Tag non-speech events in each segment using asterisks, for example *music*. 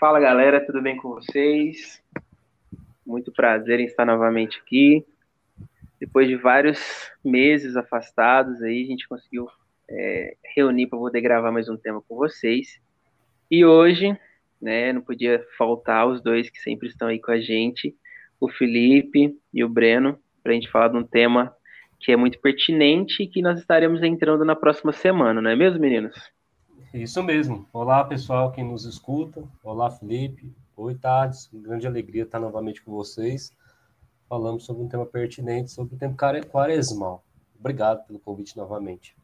Fala galera, tudo bem com vocês? Muito prazer em estar novamente aqui. Depois de vários meses afastados, aí a gente conseguiu é, reunir para poder gravar mais um tema com vocês. E hoje, né, não podia faltar os dois que sempre estão aí com a gente, o Felipe e o Breno, para a gente falar de um tema que é muito pertinente e que nós estaremos entrando na próxima semana, não é mesmo, meninos? Isso mesmo. Olá, pessoal que nos escuta. Olá, Felipe. Oi, Tardes. Grande alegria estar novamente com vocês. Falamos sobre um tema pertinente, sobre o tempo quaresmal. Obrigado pelo convite novamente.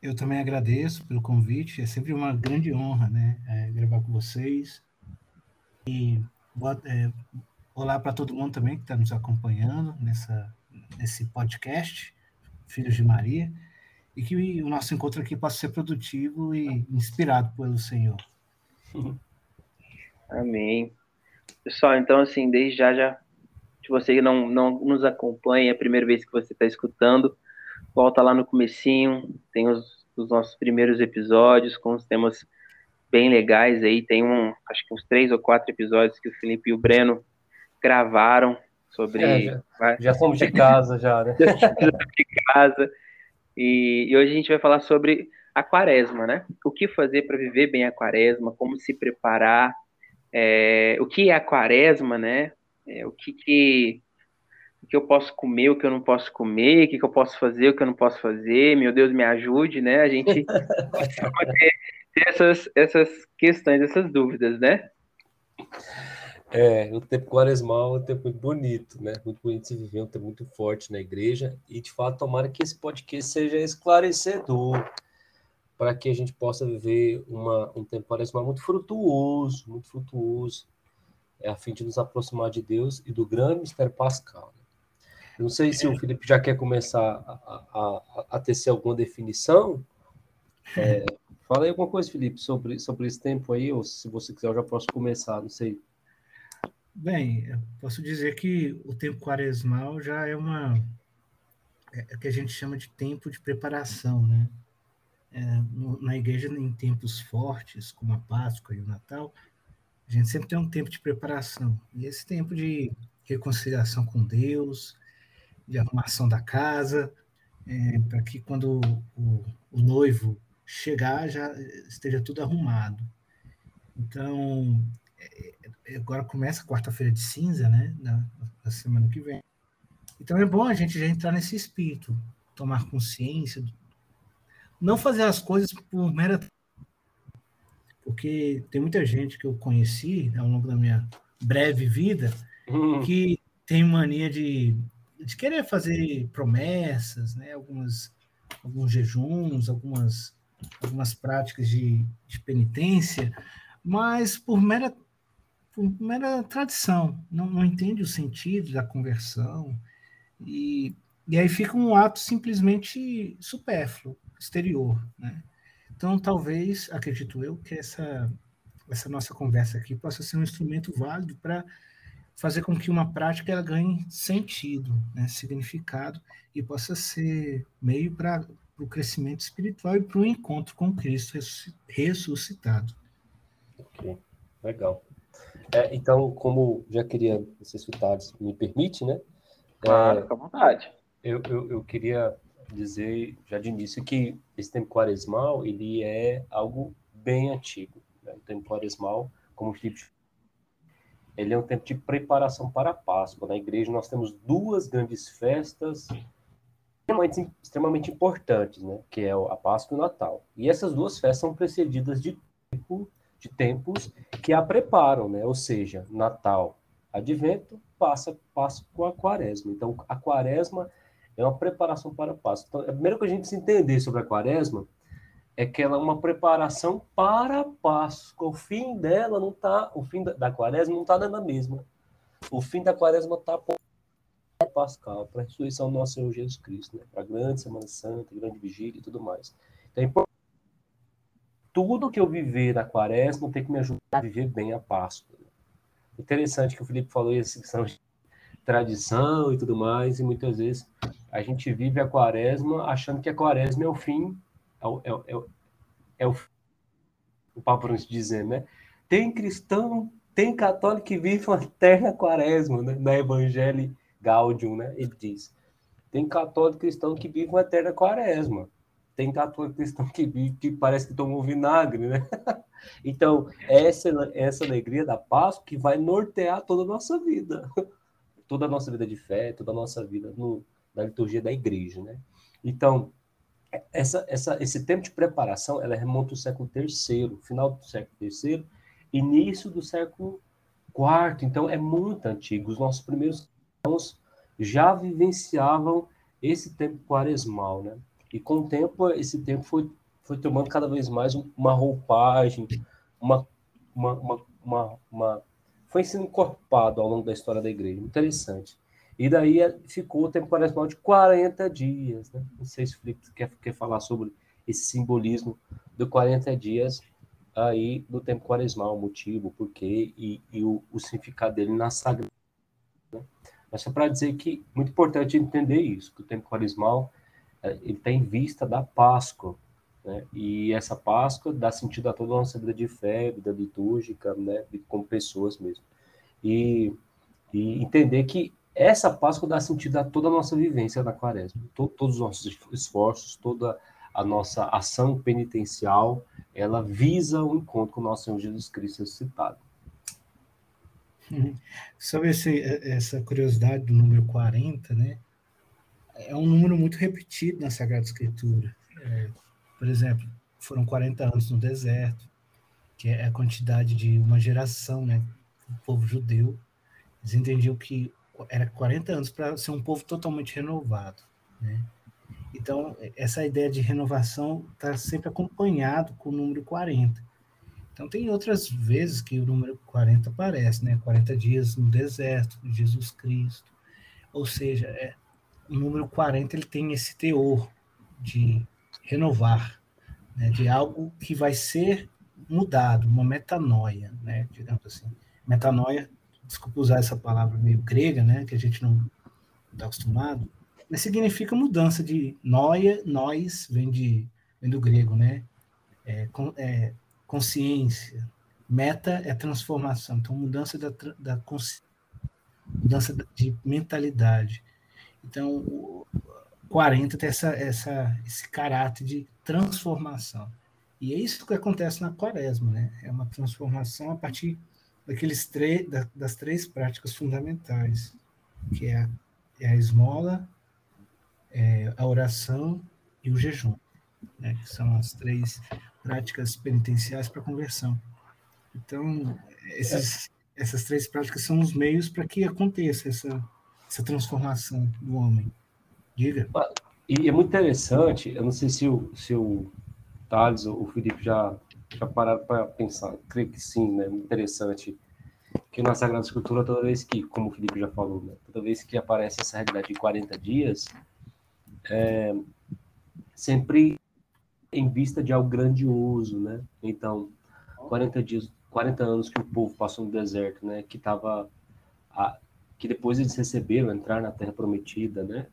Eu também agradeço pelo convite. É sempre uma grande honra, né, é, gravar com vocês. E boa, é, olá para todo mundo também que está nos acompanhando nessa, nesse podcast, Filhos de Maria e que o nosso encontro aqui possa ser produtivo e inspirado pelo Senhor. *laughs* Amém. Pessoal, então, assim, desde já, já se você não, não nos acompanha, é a primeira vez que você está escutando, volta lá no comecinho, tem os, os, nossos primeiros episódios com os temas bem legais aí, tem um, acho que uns três ou quatro episódios que o Felipe e o Breno gravaram sobre... É, já, já fomos de casa, já, né? *laughs* de casa, e, e, hoje a gente vai falar sobre a quaresma, né? O que fazer para viver bem a quaresma, como se preparar, é, o que é a quaresma, né? É, o que, que, o que eu posso comer, o que eu não posso comer, o que, que eu posso fazer, o que eu não posso fazer, meu Deus, me ajude, né? A gente *laughs* pode ter, ter essas, essas questões, essas dúvidas, né? É, o tempo quaresmal é um tempo muito bonito, né? Muito bonito se viver, um tempo muito forte na igreja. E, de fato, tomara que esse podcast seja esclarecedor para que a gente possa viver uma, um tempo quaresmal muito frutuoso, muito frutuoso, é a fim de nos aproximar de Deus e do grande mistério pascal. Né? Não sei se o Felipe já quer começar a, a, a tecer alguma definição. É, fala aí alguma coisa, Felipe, sobre, sobre esse tempo aí, ou se você quiser, eu já posso começar, não sei. Bem, eu posso dizer que o tempo quaresmal já é uma é, é que a gente chama de tempo de preparação, né? É, no, na igreja, em tempos fortes, como a Páscoa e o Natal, a gente sempre tem um tempo de preparação. E esse tempo de reconciliação com Deus, de arrumação da casa, é, para que quando o, o, noivo chegar já esteja tudo arrumado. Então, é, agora começa quarta-feira de cinza, né? Na, na, semana que vem. Então é bom a gente já entrar nesse espírito, tomar consciência, não fazer as coisas por mera. Porque tem muita gente que eu conheci ao longo da minha breve vida hum. que tem mania de, de querer fazer promessas, né? Algumas, alguns jejuns, algumas, algumas práticas de, de penitência, mas por mera por mera tradição, não, não entende o sentido da conversão, e, e aí fica um ato simplesmente supérfluo, exterior. Né? Então, talvez, acredito eu, que essa, essa nossa conversa aqui possa ser um instrumento válido para fazer com que uma prática ela ganhe sentido, né, significado, e possa ser meio para o crescimento espiritual e para o encontro com Cristo ressuscitado. Ok, legal. É, então, como já queria ser citado, me permite, né? Claro, é, fica à vontade. Eu, eu, eu, queria dizer já de início que esse tempo quaresmal ele é algo bem antigo. Né? O tempo quaresmal, como o Felipe ele é um tempo de preparação para a Páscoa. Na igreja nós temos duas grandes festas extremamente, extremamente importantes, né? que é a Páscoa e o Natal. E essas duas festas são precedidas de tempo de tempos que a preparam, né? Ou seja, Natal, Advento, passa com a Quaresma. Então, a Quaresma é uma preparação para a Páscoa. Então, a primeira coisa que a gente se entender sobre a Quaresma é que ela é uma preparação para a Páscoa. O fim dela não está, o fim da, da Quaresma não está dando a mesma. O fim da Quaresma está pascal, para a ressurreição do nosso Senhor Jesus Cristo, né? para a grande Semana Santa, grande vigília e tudo mais. Então, é importante. Tudo que eu viver na quaresma tem que me ajudar a viver bem a Páscoa. Interessante que o Felipe falou isso, são tradição e tudo mais, e muitas vezes a gente vive a quaresma achando que a quaresma é o fim, é o, é, é, é o, o Papa dizendo, né? Tem cristão, tem católico que vive uma eterna quaresma, né? Na Evangelho Gaudium, né? Ele diz. Tem católico cristão que vive uma eterna quaresma. Tem católico cristão que vive que parece que tomou vinagre, né? *laughs* Então, essa, essa alegria da Páscoa que vai nortear toda a nossa vida. Toda a nossa vida de fé, toda a nossa vida no, na liturgia da igreja, né? Então, essa, essa, esse tempo de preparação, ela remonta ao século III, final do século III, início do século IV, então é muito antigo. Os nossos primeiros cristãos já vivenciavam esse tempo quaresmal, né? E com o tempo, esse tempo foi, foi tomando cada vez mais uma roupagem, uma, uma, uma, uma, uma foi sendo encorpado ao longo da história da igreja. Interessante. E daí é, ficou o tempo quaresmal de 40 dias. Né? Não sei se o Felipe quer, quer falar sobre esse simbolismo de 40 dias aí do tempo quaresmal, o motivo, o porquê e, e o, o, significado dele na sagrada. Né? Mas só para dizer que é muito importante entender isso, que o tempo quaresmal é, ele está em vista da Páscoa, né? E essa Páscoa dá sentido a toda a nossa vida de fé, vida litúrgica, né? como pessoas mesmo. E, e entender que essa Páscoa dá sentido a toda a nossa vivência na quaresma. todos os nossos esforços, toda a nossa ação penitencial, ela visa o encontro com o nosso Senhor Jesus Cristo ressuscitado. *laughs* Sobre esse, essa curiosidade do número 40, né? É um número muito repetido na Sagrada Escritura. É, por exemplo, foram 40 anos no deserto, que é a quantidade de uma geração, né? O povo judeu. Eles entendiam que era 40 anos para ser um povo totalmente renovado, né? Então, essa ideia de renovação está sempre acompanhado com o número 40. Então, tem outras vezes que o número 40 aparece, né? 40 dias no deserto, de Jesus Cristo. Ou seja, é, o número 40 ele tem esse teor de renovar, né? de algo que vai ser mudado, uma metanoia, né? digamos assim. Metanoia desculpa usar essa palavra meio grega, né, que a gente não está acostumado, mas significa mudança de noia, nós, vem, de, vem do grego, né, é, é, consciência, meta é transformação, então mudança da, da consciência, mudança de mentalidade. Então, 40 tem essa, essa, esse caráter de transformação. E é isso que acontece na quaresma, né? É uma transformação a partir daqueles três, da, das três práticas fundamentais, que é a, é a esmola, é a oração e o jejum, né, que são as três práticas penitenciais para conversão. Então, esses, essas três práticas são os meios para que aconteça essa, essa transformação do homem. Diga. E é muito interessante, eu não sei se o, se o Thales ou o Felipe já já pararam para pensar? Creio que sim, né? Interessante que na Sagrada Escritura, toda vez que, como o Felipe já falou, né? toda vez que aparece essa realidade de 40 dias, é, sempre em vista de algo grandioso, né? Então, 40 dias, 40 anos que o povo passou no deserto, né? Que tava a, que depois eles receberam entrar na Terra Prometida, né?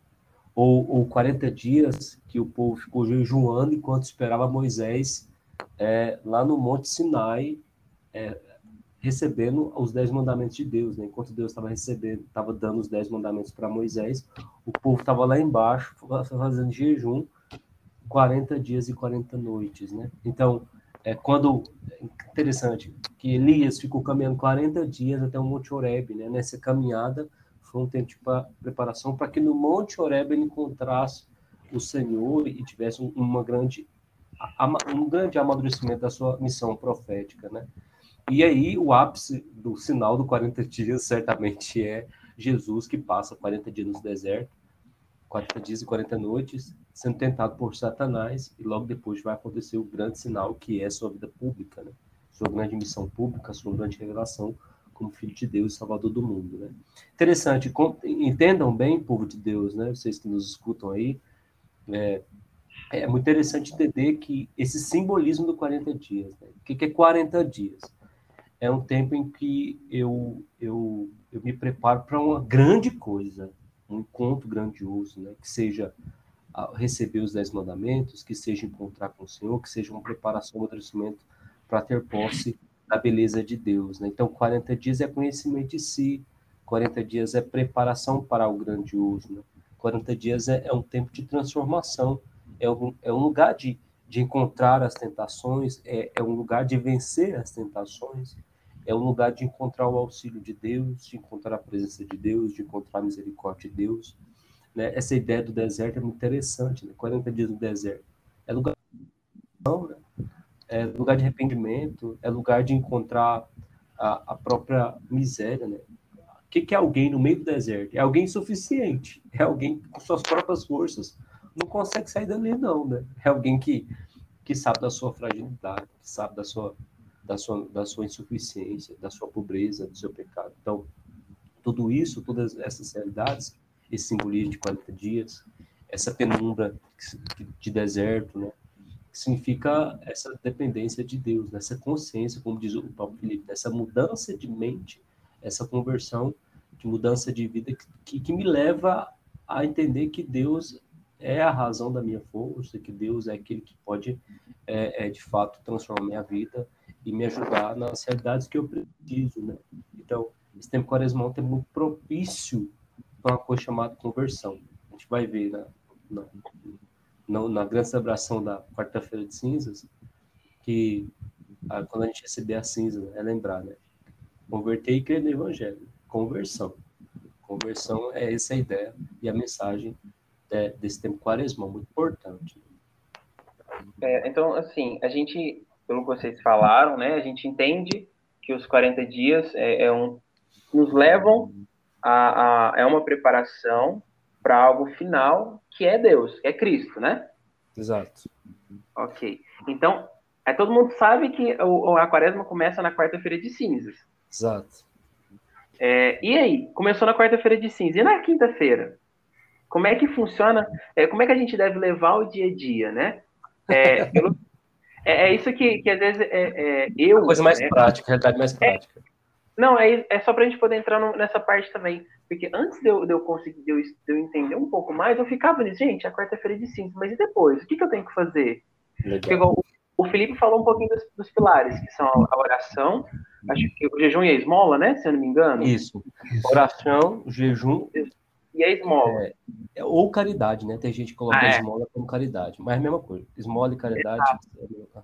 Ou, ou 40 dias que o povo ficou jejuando enquanto esperava Moisés é, lá no Monte Sinai, é, recebendo os dez mandamentos de Deus, né? Enquanto Deus estava recebendo, estava dando os dez mandamentos para Moisés, o povo estava lá embaixo fazendo jejum 40 dias e 40 noites, né? Então, é quando interessante que Elias ficou caminhando 40 dias até o Monte Horeb, né? Nessa caminhada um tempo de preparação para que no Monte Horeb ele encontrasse o Senhor e tivesse uma grande um grande amadurecimento da sua missão profética, né? E aí o ápice do sinal do 40 dias *laughs* certamente é Jesus que passa 40 dias no deserto, 40 dias e 40 noites, sendo tentado por Satanás, e logo depois vai acontecer o grande sinal que é sua vida pública, né? Sua grande missão pública, sua grande revelação como Filho de Deus, Salvador do mundo. Né? Interessante, entendam bem, povo de Deus, né? vocês que nos escutam aí, é, é muito interessante entender que esse simbolismo do 40 dias, né? o que, é 40 dias? É um tempo em que eu, eu, eu me preparo para uma grande coisa, um encontro grandioso, né? que seja receber os dez mandamentos, que seja encontrar com o Senhor, que seja uma preparação, um amadurecimento para ter posse da beleza de Deus. Né? Então, 40 dias é conhecimento de si, 40 dias é preparação para o grandioso, né? 40 dias é, é, um tempo de transformação, é um, é um lugar de, de encontrar as tentações, é, é um lugar de vencer as tentações, é um lugar de encontrar o auxílio de Deus, de encontrar a presença de Deus, de encontrar a misericórdia de Deus. Né? Essa ideia do deserto é muito interessante, né? 40 dias no deserto. É lugar de né? É lugar de arrependimento, é lugar de encontrar a, a própria miséria, né? O que, que é alguém no meio do deserto? É alguém suficiente, é alguém com suas próprias forças. Não consegue sair dali, não, né? É alguém que, que sabe da sua fragilidade, que sabe da sua, da, sua, da sua insuficiência, da sua pobreza, do seu pecado. Então, tudo isso, todas essas realidades, esse simbolismo de 40 dias, essa penumbra de deserto, né? Significa essa dependência de Deus, nessa consciência, como diz o Paulo Felipe, essa mudança de mente, essa conversão de mudança de vida que, que me leva a entender que Deus é a razão da minha força, que Deus é aquele que pode, é, é, de fato, transformar minha vida e me ajudar nas realidades que eu preciso, né? Então, esse tempo quaresmal é muito propício para uma coisa chamada conversão. A gente vai ver na, na, na, na grande celebração da quarta-feira de cinzas, que a, quando a gente receber a cinza, é lembrar, né? Converter e crer no evangelho. Conversão. Conversão é essa a ideia e a mensagem de, desse tempo quaresmal, muito importante. É, então, assim, a gente, pelo que vocês falaram, né, a gente entende que os 40 dias é, é um, nos levam a, a, é uma preparação para algo final que é Deus, que é Cristo, né? Exato. Ok. Então, é, todo mundo sabe que o, a quaresma começa na quarta-feira de cinzas. Exato. É, e aí? Começou na quarta-feira de cinzas. E na quinta-feira? Como é que funciona? É, como é que a gente deve levar o dia a dia, né? É, pelo, *laughs* é, é, isso que, que às vezes é, é eu. coisa mais né? prática, realidade mais prática. Não, é, é só para a gente poder entrar no, nessa parte também. Porque antes de eu, de eu conseguir, de eu, de eu, entender um pouco mais, eu ficava nisso, gente, a quarta-feira de cinza, mas e depois? O que, que eu tenho que fazer? Igual, o Felipe falou um pouquinho dos, dos, pilares, que são a oração, acho que o jejum e a esmola, né? Se eu não me engano. Isso. Oração, jejum. E a esmola. É, é, ou caridade, né? Tem gente que coloca ah, é. a esmola como caridade, mas é a mesma coisa. Esmola e caridade. É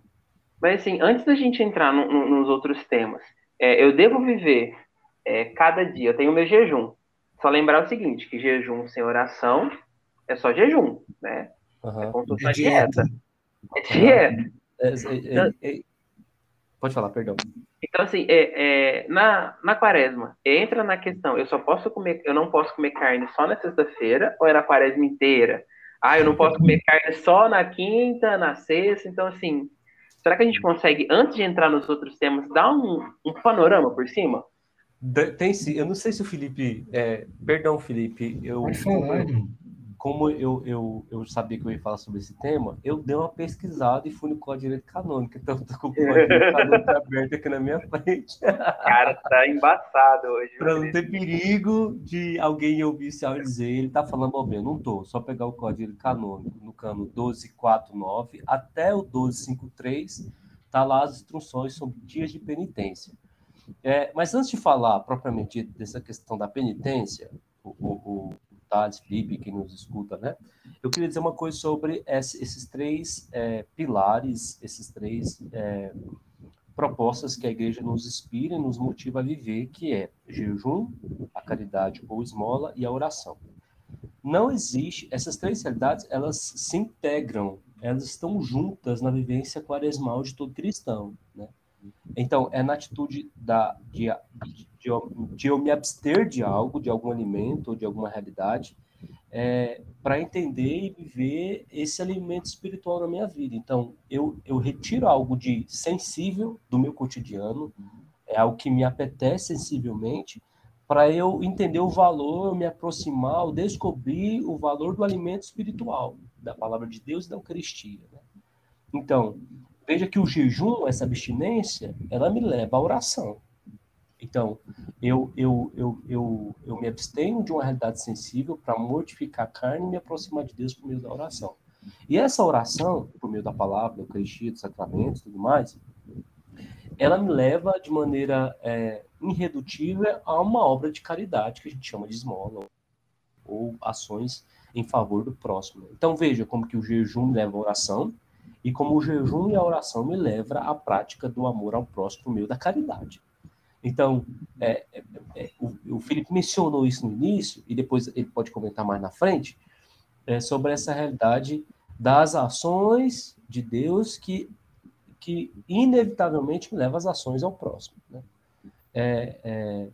mas assim, antes da gente entrar no, no, nos outros temas, é, eu devo viver é, cada dia, eu tenho o meu jejum. Só lembrar o seguinte, que jejum sem oração é só jejum, né? Uhum. É como é dieta. É dieta. É, é, então, pode falar, perdão. Então, assim, é, na, na quaresma, entra na questão, eu só posso comer, eu não posso comer carne só na sexta-feira, ou é na quaresma inteira? Ah, eu não posso comer carne só na quinta, na sexta, então, assim, será que a gente consegue, antes de entrar nos outros temas, dar um, um panorama por cima? Tem sim. Eu não sei se o Felipe. É, perdão, Felipe. Eu, como eu, eu, eu sabia que eu ia falar sobre esse tema, eu dei uma pesquisada e fui no Código de Direito Canônico. Então, eu tô com o Código de Direito Canônico *laughs* aberto aqui na minha frente. Cara, tá embaçado hoje. Para não ter perigo de alguém ouvir esse áudio dizer, ele tá falando bobinha. Não tô. Só pegar o Código de Direito Canônico no cano 1249 até o 1253, tá lá as instruções sobre dias de penitência. É, mas antes de falar propriamente dessa questão da penitência, o, o Thales, Felipe, que nos escuta, né? Eu queria dizer uma coisa sobre esses três é, pilares, esses três é, propostas que a igreja nos inspira e nos motiva a viver, que é jejum, a caridade ou esmola e a oração. Não existe, essas três realidades, elas se integram, elas estão juntas na vivência quaresmal de todo cristão? Então, é na atitude da, de, de, de, eu me abster de algo, de algum alimento ou de alguma realidade, é, para entender e viver esse alimento espiritual na minha vida. Então, eu, eu retiro algo de sensível do meu cotidiano, é algo que me apetece sensivelmente, para eu entender o valor, me aproximar, descobrir o valor do alimento espiritual, da palavra de Deus e da Eucaristia. Né? Então, veja que o jejum, essa abstinência, ela me leva à oração. Então, eu, eu, eu, eu, eu me abstenho de uma realidade sensível para mortificar a carne e me aproximar de Deus por meio da oração. E essa oração, por meio da palavra, da Eucaristia, dos sacramentos e tudo mais, ela me leva de maneira é, irredutível a uma obra de caridade que a gente chama de esmola ou ações em favor do próximo. Então veja como que o jejum leva à oração e como o jejum e a oração me leva à prática do amor ao próximo meio da caridade. Então, é, é, é, o, o Felipe mencionou isso no início, e depois ele pode comentar mais na frente, é, sobre essa realidade das ações de Deus que, que inevitavelmente me leva às ações ao próximo. Né? É, é,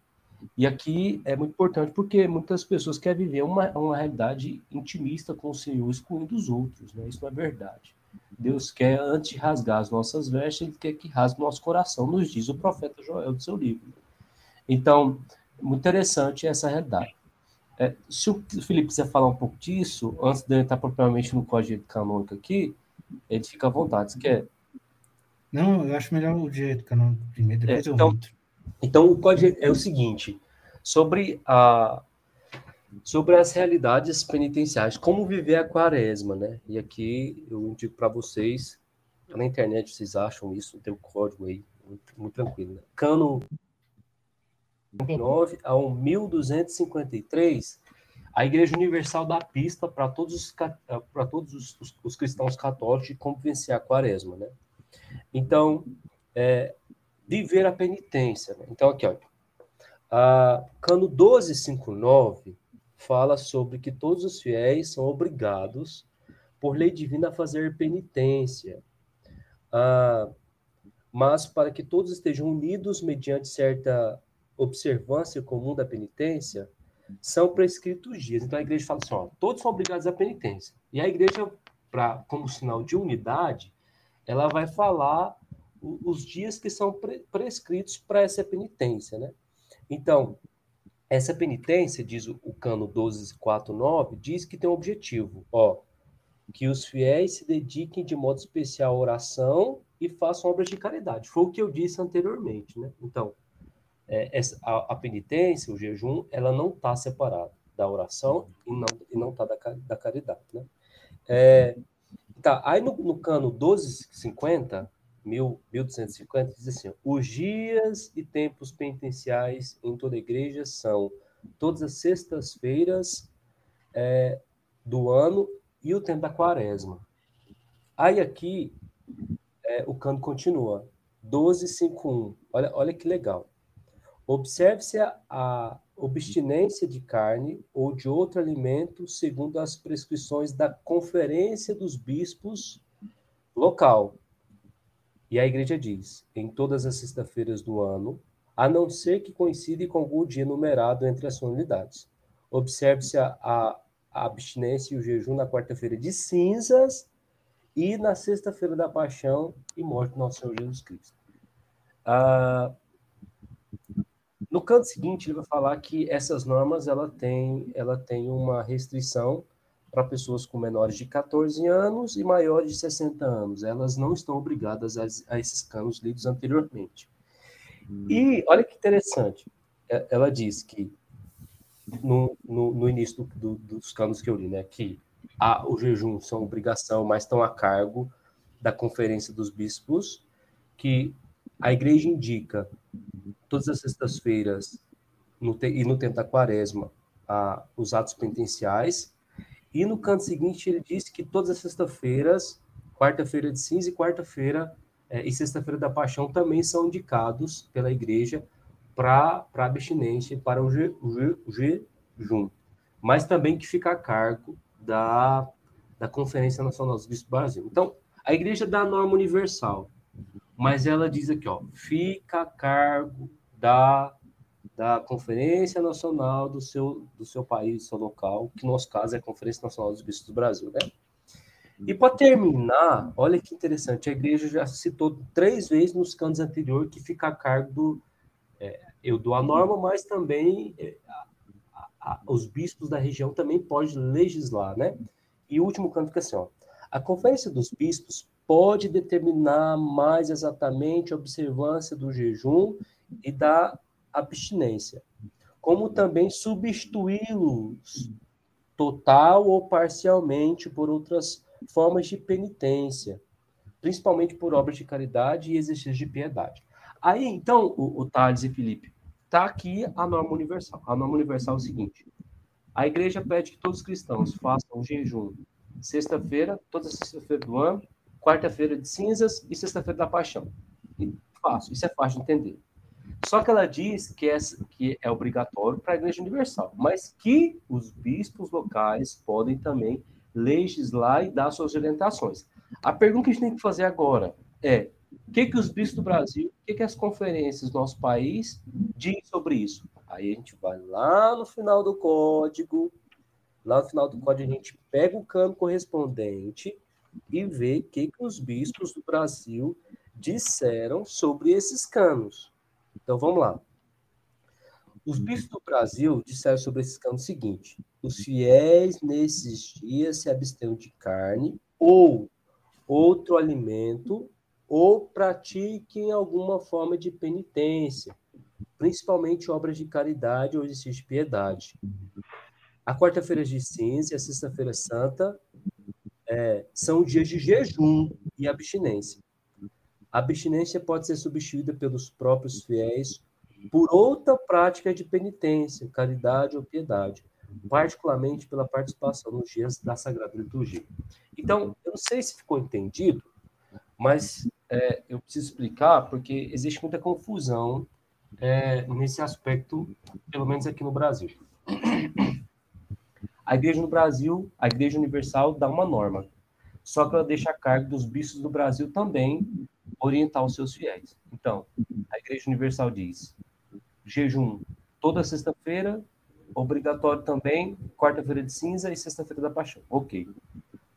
e aqui é muito importante porque muitas pessoas querem viver uma, uma realidade intimista com o Senhor, excluindo os outros. Né? Isso não é verdade. Deus quer, antes de rasgar as nossas vestes, Ele quer que rasgue o nosso coração, nos diz o profeta Joel do seu livro. Então, muito interessante essa realidade. É, se o Felipe quiser falar um pouco disso, antes de entrar propriamente no código canônico aqui, ele fica à vontade. Você quer? Não, eu acho melhor o direito canônico primeiro, depois é, então, eu Então, o código é o seguinte, sobre a, sobre as realidades penitenciais, como viver a quaresma, né? E aqui eu indico para vocês, na internet vocês acham isso, tem o um código aí, muito, muito tranquilo. Né? Cano 9 ao 1253, a Igreja Universal dá pista para todos, os, para todos os, os, os, cristãos católicos de como vencer a quaresma, né? Então, é, viver a penitência. Né? Então, aqui, olha, a Cano 1259 fala sobre que todos os fiéis são obrigados, por lei divina, a fazer penitência. Ah, mas para que todos estejam unidos mediante certa observância comum da penitência, são prescritos dias. Então a igreja fala assim: ó, todos são obrigados à penitência. E a igreja, pra, como sinal de unidade, ela vai falar os dias que são pre prescritos para essa penitência, né? Então, essa penitência, diz o cano 1249, diz que tem um objetivo, ó, que os fiéis se dediquem de modo especial à oração e façam obras de caridade. Foi o que eu disse anteriormente, né? Então, é, essa, a, a, penitência, o jejum, ela não está separada da oração e não e não está da, da caridade, né? É, tá, aí no, no cano 1250, 1250, diz assim: os dias e tempos penitenciais em toda a igreja são todas as sextas-feiras é, do ano e o tempo da quaresma. Aí aqui é, o canto continua: 1251. Olha, olha que legal. Observe-se a, a obstinência de carne ou de outro alimento segundo as prescrições da Conferência dos Bispos local e a igreja diz: em todas as sextas-feiras do ano, a não ser que coincida com algum dia numerado entre as solenidades. Observe-se a, a, a, abstinência e o jejum na quarta-feira de cinzas e na sexta-feira da paixão e morte do nosso Senhor Jesus Cristo. Ah, no canto seguinte, ele vai falar que essas normas ela tem, ela tem uma restrição para pessoas com menores de 14 anos e maiores de 60 anos. Elas não estão obrigadas a, a esses canos lidos anteriormente. Hum. E olha que interessante, é, ela diz que no, no, no início do, do, dos canos que eu li, né, que a, o jejum são obrigação, mas estão a cargo da Conferência dos Bispos, que a igreja indica todas as sextas-feiras e no tempo da quaresma a, os atos penitenciais, e no canto seguinte, ele disse que todas as sextas-feiras, quarta-feira de cinza e quarta-feira é, e sexta-feira da paixão também são indicados pela igreja para abstinência, para o, je, o, o jejum. Mas também que fica a cargo da, da Conferência Nacional dos Bispos do Brasil. Então, a igreja dá a norma universal, mas ela diz aqui, ó, fica a cargo da da Conferência Nacional do seu, do seu país, do seu local, que no nosso caso é a Conferência Nacional dos Bispos do Brasil, né? E para terminar, olha que interessante, a igreja já citou três vezes nos cantos anteriores que fica a cargo do, é, eu dou a norma, mas também é, a, a, os bispos da região também podem legislar, né? E o último canto é assim, ó, a Conferência dos Bispos pode determinar mais exatamente a observância do jejum e da abstinência, como também substituí-los total ou parcialmente por outras formas de penitência, principalmente por obras de caridade e exercícios de piedade. Aí, então, o, o Thales e Felipe, está aqui a norma universal. A norma universal é o seguinte: a igreja pede que todos os cristãos façam um jejum sexta-feira, toda sexta-feira do ano, quarta-feira de cinzas e sexta-feira da paixão. E isso é fácil de entender. Só que ela diz que é, que é obrigatório para a Igreja Universal, mas que os bispos locais podem também legislar e dar suas orientações. A pergunta que a gente tem que fazer agora é: o que, que os bispos do Brasil, o que, que as conferências do nosso país dizem sobre isso? Aí a gente vai lá no final do código, lá no final do código a gente pega o cano correspondente e vê o que, que os bispos do Brasil disseram sobre esses canos. Então vamos lá. Os bispos do Brasil disseram sobre esse canos o seguinte: os fiéis nesses dias se abstenham de carne ou outro alimento ou pratiquem alguma forma de penitência, principalmente obras de caridade ou exercício de piedade. A quarta-feira de cinza e a sexta-feira santa é, são dias de jejum e abstinência. A abstinência pode ser substituída pelos próprios fiéis por outra prática de penitência, caridade ou piedade, particularmente pela participação nos dias da Sagrada Liturgia. Então, eu não sei se ficou entendido, mas é, eu preciso explicar porque existe muita confusão é, nesse aspecto, pelo menos aqui no Brasil. A igreja no Brasil, a igreja universal dá uma norma, só que ela deixa a cargo dos bispos do Brasil também orientar os seus fiéis. Então, a igreja universal diz: jejum toda sexta-feira, obrigatório também, quarta-feira de cinza e sexta-feira da paixão. Ok.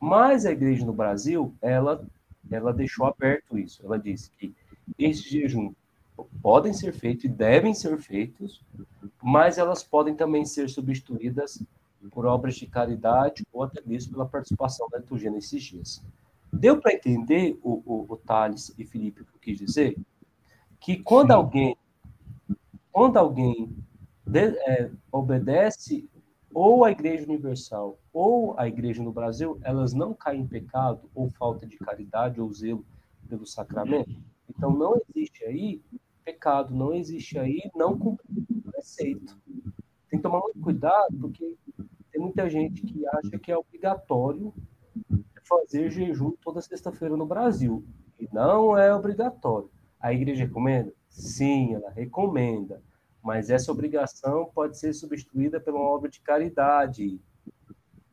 Mas a igreja no Brasil, ela ela deixou aberto isso. Ela disse que esses jejuns podem ser feitos e devem ser feitos, mas elas podem também ser substituídas por obras de caridade ou até mesmo pela participação da liturgia nesses dias. Deu para entender o, o, o Thales e Felipe o que eu quis dizer? Que quando Sim. alguém quando alguém de, é, obedece ou a Igreja Universal ou a Igreja no Brasil, elas não caem em pecado ou falta de caridade ou zelo pelo sacramento. Então não existe aí pecado, não existe aí não cumprir o preceito. Tem que tomar muito cuidado, porque tem muita gente que acha que é obrigatório fazer jejum toda sexta-feira no Brasil. E não é obrigatório. A igreja recomenda? Sim, ela recomenda mas essa obrigação pode ser substituída pela obra de caridade,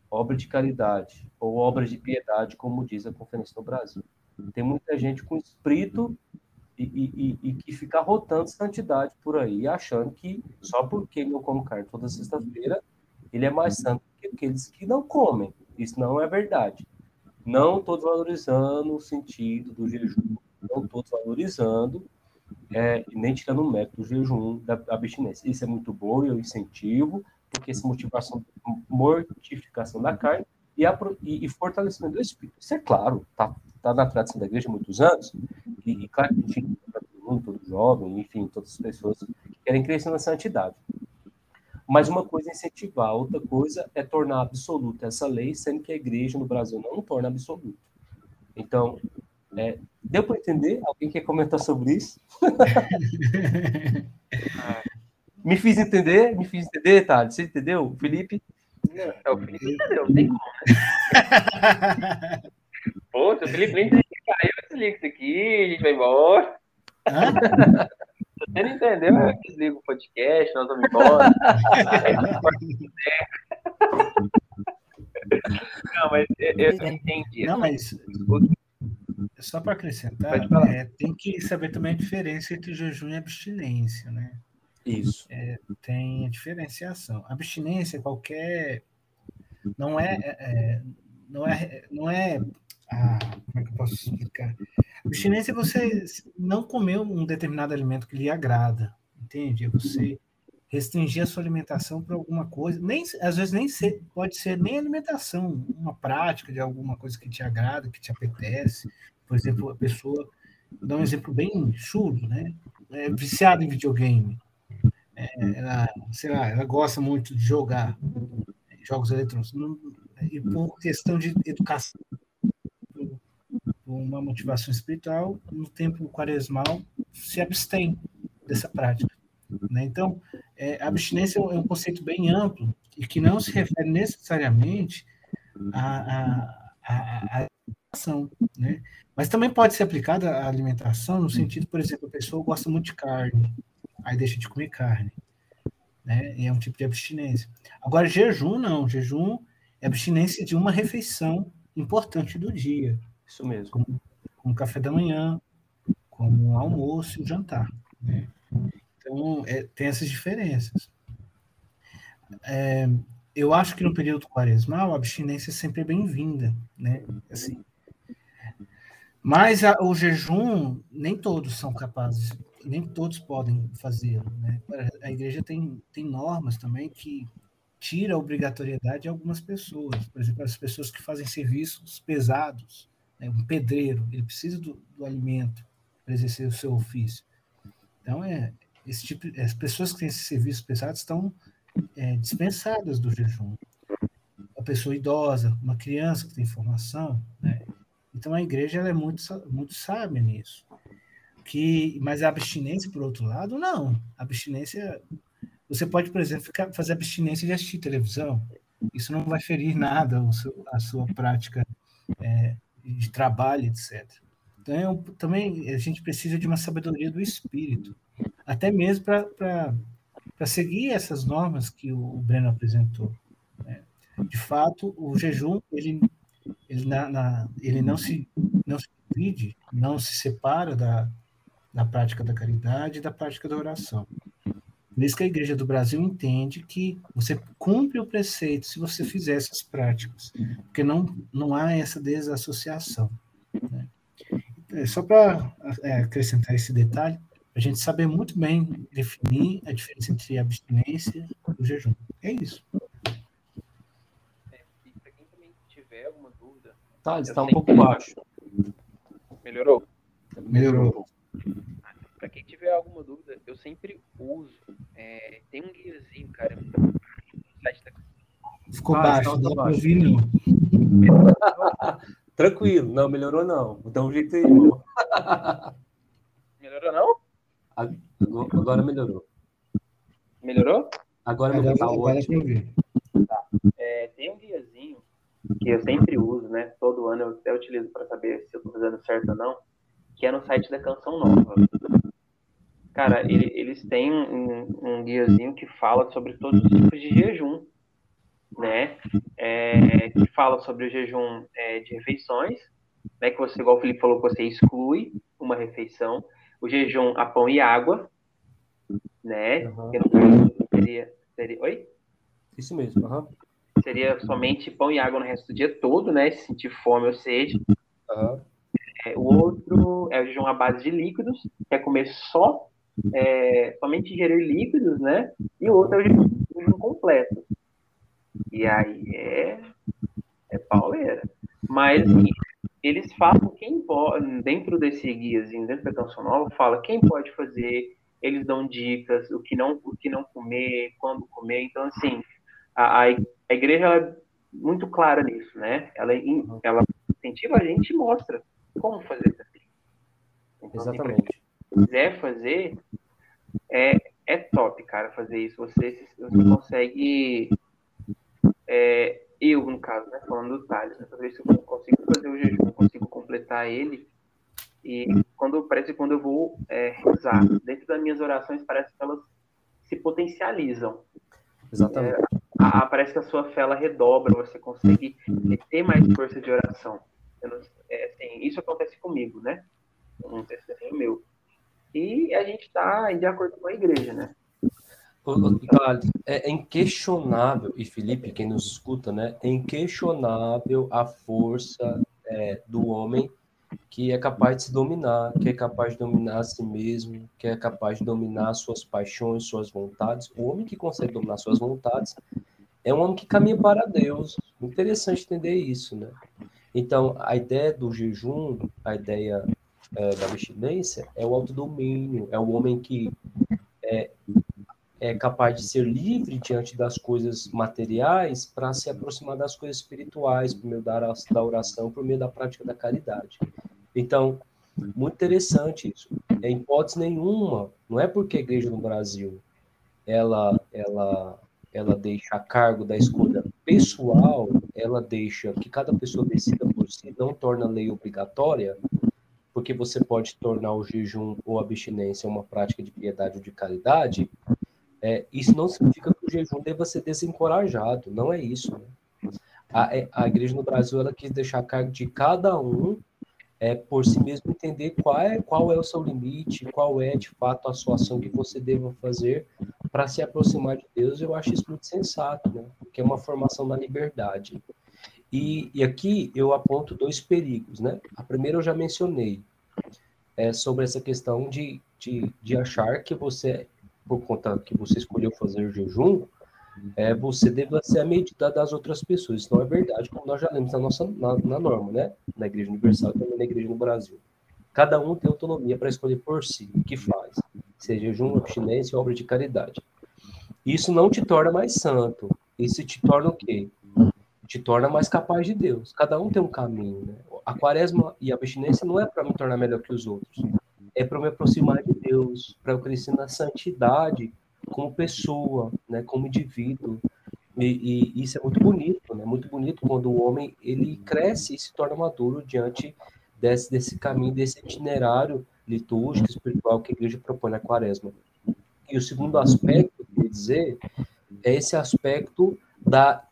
obra de caridade, ou obra de piedade, como diz a Conferência no Brasil. Tem muita gente com espírito e, e, e, que fica rotando santidade por aí, achando que só porque não come carne toda sexta-feira, ele é mais santo que aqueles que não comem. Isso não é verdade. Não estou valorizando o sentido do jejum, não estou valorizando é, nem tirando o mérito do jejum da abstinência. Isso é muito bom, eu incentivo, porque essa motivação, mortificação da carne e, a, e, e fortalecimento do espírito. Isso é claro, tá, tá na tradição da igreja há muitos anos, e, e claro, enfim, para todo mundo, todo jovem, enfim, todas as pessoas que querem crescer na santidade. Mas uma coisa é incentivar, outra coisa é tornar absoluta essa lei, sendo que a igreja no Brasil não torna absoluta. Então, é, deu para entender? Alguém quer comentar sobre isso? *laughs* me fiz entender? Me fiz entender, tá? Você entendeu? Felipe? Não, o Felipe entendeu, não tem como. *laughs* Pô, se o Felipe nem cair, eu desligo isso aqui, a gente vai embora. Se você não entendeu, eu desligo o podcast, nós vamos embora. *laughs* não, mas eu, eu entendi. Não, mas só para acrescentar, é, tem que saber também a diferença entre jejum e abstinência, né? Isso. É, tem a diferenciação. Abstinência é qualquer. Não é. é, é não é. Não é ah, como é que eu posso explicar? Abstinência é você não comer um determinado alimento que lhe agrada. entende? É você restringir a sua alimentação para alguma coisa, nem às vezes nem ser, pode ser nem alimentação, uma prática de alguma coisa que te agrada, que te apetece. Por exemplo, a pessoa, dar um exemplo bem chulo, né? É viciada em videogame. É, ela, sei lá, ela gosta muito de jogar jogos eletrônicos. E por questão de educação, uma motivação espiritual, no tempo quaresmal, se abstém dessa prática. Né? Então, é, abstinência é um conceito bem amplo e que não se refere necessariamente à, à, alimentação, né? Mas também pode ser aplicada à alimentação no sentido, por exemplo, a pessoa gosta muito de carne, aí deixa de comer carne, né? E é um tipo de abstinência. Agora, jejum não, jejum é abstinência de uma refeição importante do dia. Isso mesmo. Como, como café da manhã, como almoço e jantar, né? Então, é, tem essas diferenças. É, eu acho que no período quaresmal a abstinência é sempre bem-vinda, né? Assim, mas a, o jejum, nem todos são capazes, nem todos podem fazê-lo, né? A igreja tem, tem normas também que tira a obrigatoriedade de algumas pessoas. Por exemplo, as pessoas que fazem serviços pesados, né? um pedreiro, ele precisa do, do alimento para exercer o seu ofício. Então, é, esse tipo, as pessoas que têm esses serviços pesados estão é, dispensadas do jejum. A pessoa idosa, uma criança que tem formação, né? Então a igreja é muito muito sábia nisso. Que, mas a abstinência, por outro lado, não. A abstinência, você pode, por exemplo, ficar, fazer abstinência de assistir televisão. Isso não vai ferir nada a, seu, a sua prática é, de trabalho, etc. Então, também a gente precisa de uma sabedoria do espírito até mesmo para seguir essas normas que o, o Breno apresentou. Né? De fato, o jejum ele, ele, na, na, ele não se não se divide, não se separa da, da prática da caridade e da prática da oração. Por isso que a Igreja do Brasil entende que você cumpre o preceito se você fizer essas práticas, porque não, não há essa desassociação. Né? É, só para é, acrescentar esse detalhe, a gente saber muito bem definir a diferença entre a abstinência e o jejum. É isso. É, para quem também tiver alguma dúvida. Tá, está um pouco baixo. Melhorou? Melhorou. Para quem tiver alguma dúvida, eu sempre uso. É, tem um guiazinho, cara, no site da Ficou ah, baixo, não dá ouvir, não. Tranquilo, não melhorou não. Dá um jeito aí, Melhorou não? Agora melhorou. Melhorou? Agora melhorou. Tá ótimo. Tá. É, tem um guiazinho que eu sempre uso, né? Todo ano eu até utilizo para saber se eu estou fazendo certo ou não, que é no site da Canção Nova. Cara, ele, eles têm um, um, guiazinho que fala sobre todos os tipos de jejum, né? É, que fala sobre o jejum é, de refeições, né? Que você, igual o Felipe falou, você exclui uma refeição o jejum a pão e água, né? Uhum. Que no caso seria, seria. Oi? Isso mesmo, uhum. Seria somente pão e água no resto do dia todo, né? Se sentir fome ou sede. Uhum. É, o outro é o jejum à base de líquidos, que é comer só, é, somente ingerir líquidos, né? E o outro é o jejum, completo. E aí é, é pauleira. Mas, assim, eles falam quem pode, dentro desse guiazinho, dentro da canção nova, fala quem pode fazer, eles dão dicas, o que não, o que não comer, quando comer. Então, assim, a, a igreja é muito clara nisso, né? Ela, ela incentiva a gente e mostra como fazer isso. Então, Exatamente. Se quiser fazer, é, é top, cara, fazer isso. Você, você consegue é, eu, no caso, né, falando do Thales, né, ver se eu consigo fazer o jejum, consigo completar ele. E quando parece que quando eu vou é, rezar, dentro das minhas orações, parece que elas se potencializam. Exatamente. É, a, a, parece que a sua fé ela redobra, você consegue ter mais força de oração. Não, é, assim, isso acontece comigo, né? Um testemunho meu. E a gente está de acordo com a igreja, né? É inquestionável, e Felipe, quem nos escuta, né? É inquestionável a força é, do homem que é capaz de se dominar, que é capaz de dominar a si mesmo, que é capaz de dominar suas paixões, suas vontades. O homem que consegue dominar suas vontades é um homem que caminha para Deus. Interessante entender isso, né? Então, a ideia do jejum, a ideia é, da abstinência, é o autodomínio, é o homem que é, é capaz de ser livre diante das coisas materiais para se aproximar das coisas espirituais, por meio da, da oração, por meio da prática da caridade. Então, muito interessante isso. Em hipótese nenhuma, não é porque a igreja no Brasil ela, ela, ela deixa a cargo da escolha pessoal, ela deixa que cada pessoa decida por si, não torna a lei obrigatória, porque você pode tornar o jejum ou a abstinência uma prática de piedade ou de caridade, é, isso não significa que o jejum deva ser desencorajado, não é isso. Né? A, é, a igreja no Brasil ela quis deixar a cargo de cada um é, por si mesmo entender qual é, qual é o seu limite, qual é de fato a sua ação que você deva fazer para se aproximar de Deus. Eu acho isso muito sensato, né? porque é uma formação na liberdade. E, e aqui eu aponto dois perigos. Né? A primeira eu já mencionei, é sobre essa questão de, de, de achar que você por conta que você escolheu fazer jejum, é, você deve ser a medida das outras pessoas. Isso não é verdade, como nós já lemos na nossa na, na norma, né? Na Igreja Universal e também na Igreja no Brasil. Cada um tem autonomia para escolher por si o que faz, seja jejum, abstinência ou obra de caridade. Isso não te torna mais santo. Isso te torna o quê? Te torna mais capaz de Deus. Cada um tem um caminho, né? A quaresma e a abstinência não é para me tornar melhor que os outros é para me aproximar de Deus, para eu crescer na santidade como pessoa, né, como indivíduo. E, e, isso é muito bonito, né? Muito bonito quando o homem ele cresce e se torna maduro diante desse, desse caminho, desse itinerário litúrgico, espiritual que a igreja propõe na quaresma. E o segundo aspecto, quer dizer, é esse aspecto da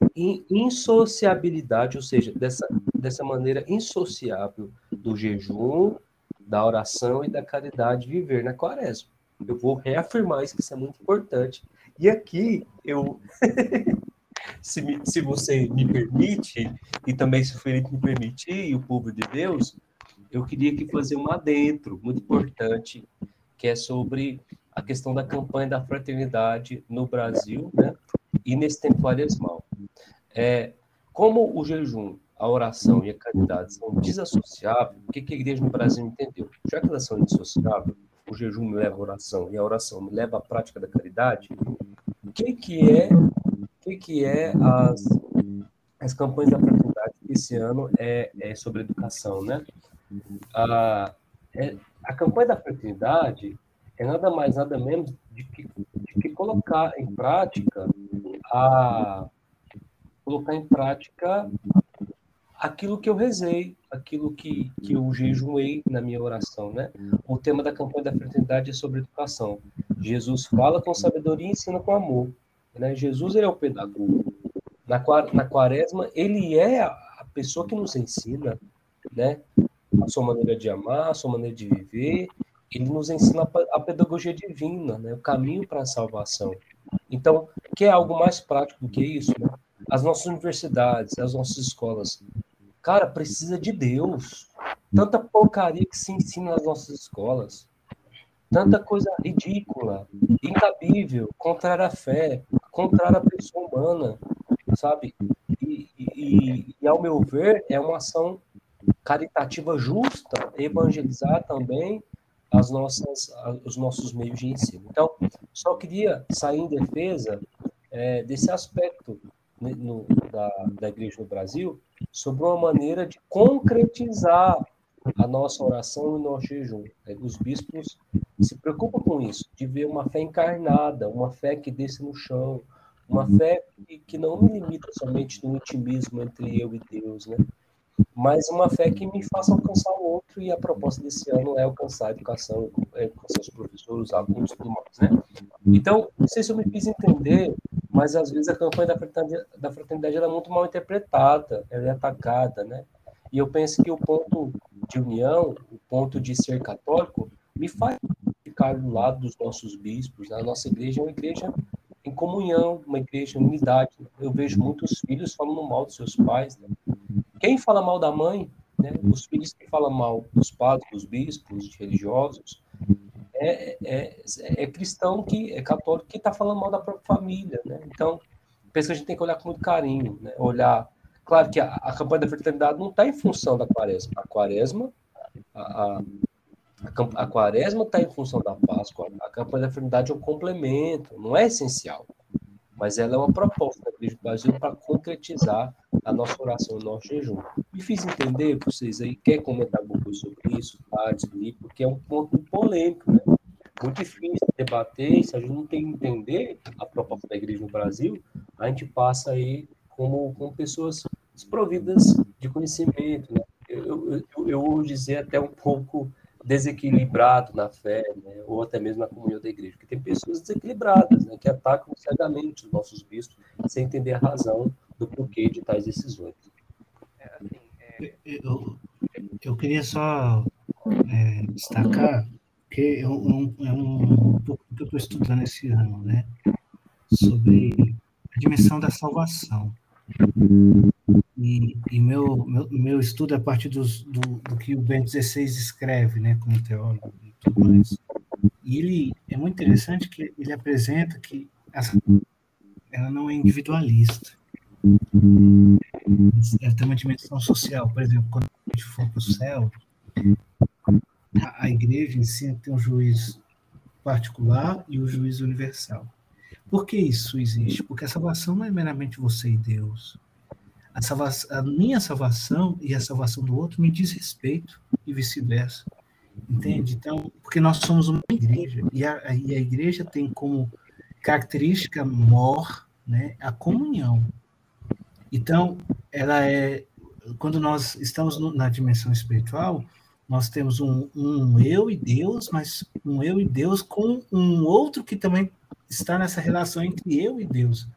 insociabilidade, ou seja, dessa, dessa maneira insociável do jejum, da oração e da caridade viver na quaresma. Eu vou reafirmar isso, que isso é muito importante. E aqui, eu, *laughs* se, me, se você me permite, e também se o Felipe me permitir, e o povo de Deus, eu queria aqui fazer um adentro muito importante, que é sobre a questão da campanha da fraternidade no Brasil, né? E nesse tempo quaresmal. É, como o jejum a oração e a caridade são desassociáveis, o que, a igreja no Brasil entendeu? Já que elas são indissociáveis, o jejum me leva à oração e a oração me leva à prática da caridade, o que, que é, o que, que é as, as campanhas da fraternidade esse ano é, é sobre educação, né? A, é, a campanha da fraternidade é nada mais, nada menos de que, que colocar em prática a colocar em prática aquilo que eu rezei, aquilo que, que eu jejuei na minha oração, né? O tema da campanha da fraternidade é sobre educação. Jesus fala com sabedoria e ensina com amor. Né? Jesus ele é o pedagogo. Na, na quaresma, ele é a pessoa que nos ensina, né? A sua maneira de amar, a sua maneira de viver. Ele nos ensina a pedagogia divina, né? O caminho para a salvação. Então, que é algo mais prático do que isso, né? As nossas universidades, as nossas escolas Cara, precisa de Deus. Tanta porcaria que se ensina nas nossas escolas. Tanta coisa ridícula, incabível, contrária à fé, contrária à pessoa humana, sabe? E, e, e, ao meu ver, é uma ação caritativa justa evangelizar também as nossas, os nossos meios de ensino. Então, só queria sair em defesa é, desse aspecto no, da, da igreja no Brasil sobre uma maneira de concretizar a nossa oração e nosso jejum. Os bispos se preocupam com isso, de ver uma fé encarnada, uma fé que desce no chão, uma fé que, que não me limita somente no intimismo entre eu e Deus, né? Mas uma fé que me faça alcançar o outro, e a proposta desse ano é alcançar a educação, é alcançar os professores, os alunos e tudo mais, né? Então, não sei se eu me fiz entender, mas às vezes a campanha da fraternidade, da fraternidade é muito mal interpretada, ela é atacada, né? E eu penso que o ponto de união, o ponto de ser católico, me faz ficar do lado dos nossos bispos. Né? A nossa igreja é uma igreja em comunhão, uma igreja em unidade. Eu vejo muitos filhos falando mal dos seus pais. Né? Quem fala mal da mãe, né? Os filhos que falam mal dos padres, dos bispos, de religiosos, é, é, é cristão que é católico que está falando mal da própria família, né? Então, penso que a gente tem que olhar com muito carinho, né? Olhar, claro que a, a campanha da fraternidade não está em função da quaresma. A quaresma, a, a, a quaresma está em função da Páscoa. A campanha da fraternidade é um complemento, não é essencial mas ela é uma proposta da Igreja do Brasil para concretizar a nossa oração, o nosso jejum. Fiz entender vocês aí, quer comentar alguma coisa sobre isso, Tades, porque é um ponto polêmico, né? Muito difícil debater, se a gente não tem que entender a proposta da Igreja no Brasil, a gente passa aí como, como pessoas desprovidas de conhecimento, né? Eu, eu, eu, eu vou dizer até um pouco desequilibrado na fé, né, ou até mesmo na comunhão da igreja, porque tem pessoas desequilibradas, né, que atacam cegamente os nossos bispos sem entender a razão do porquê de tais decisões. É, assim, é... Eu, eu queria só é, destacar que é um, é um pouco que eu estou estudando esse ano, né, sobre a dimensão da salvação. E, e meu, meu, meu, estudo é a partir dos, do, do, que o Bento XVI escreve, né, como teólogo e tudo mais. E ele é muito interessante que ele apresenta que essa, ela não é individualista. Ela tem uma dimensão social. Por exemplo, quando a gente for para o céu, a, a igreja em si tem um juiz particular e o juiz universal. Por que isso existe? Porque a salvação não é meramente você e Deus. A, a minha salvação e a salvação do outro me diz respeito e vice-versa. Entende? Então, porque nós somos uma igreja e a, e a igreja tem como característica mor né, a comunhão. Então, ela é quando nós estamos no, na dimensão espiritual, nós temos um, um eu e Deus, mas um eu e Deus com um outro que também está nessa relação entre eu e Deus.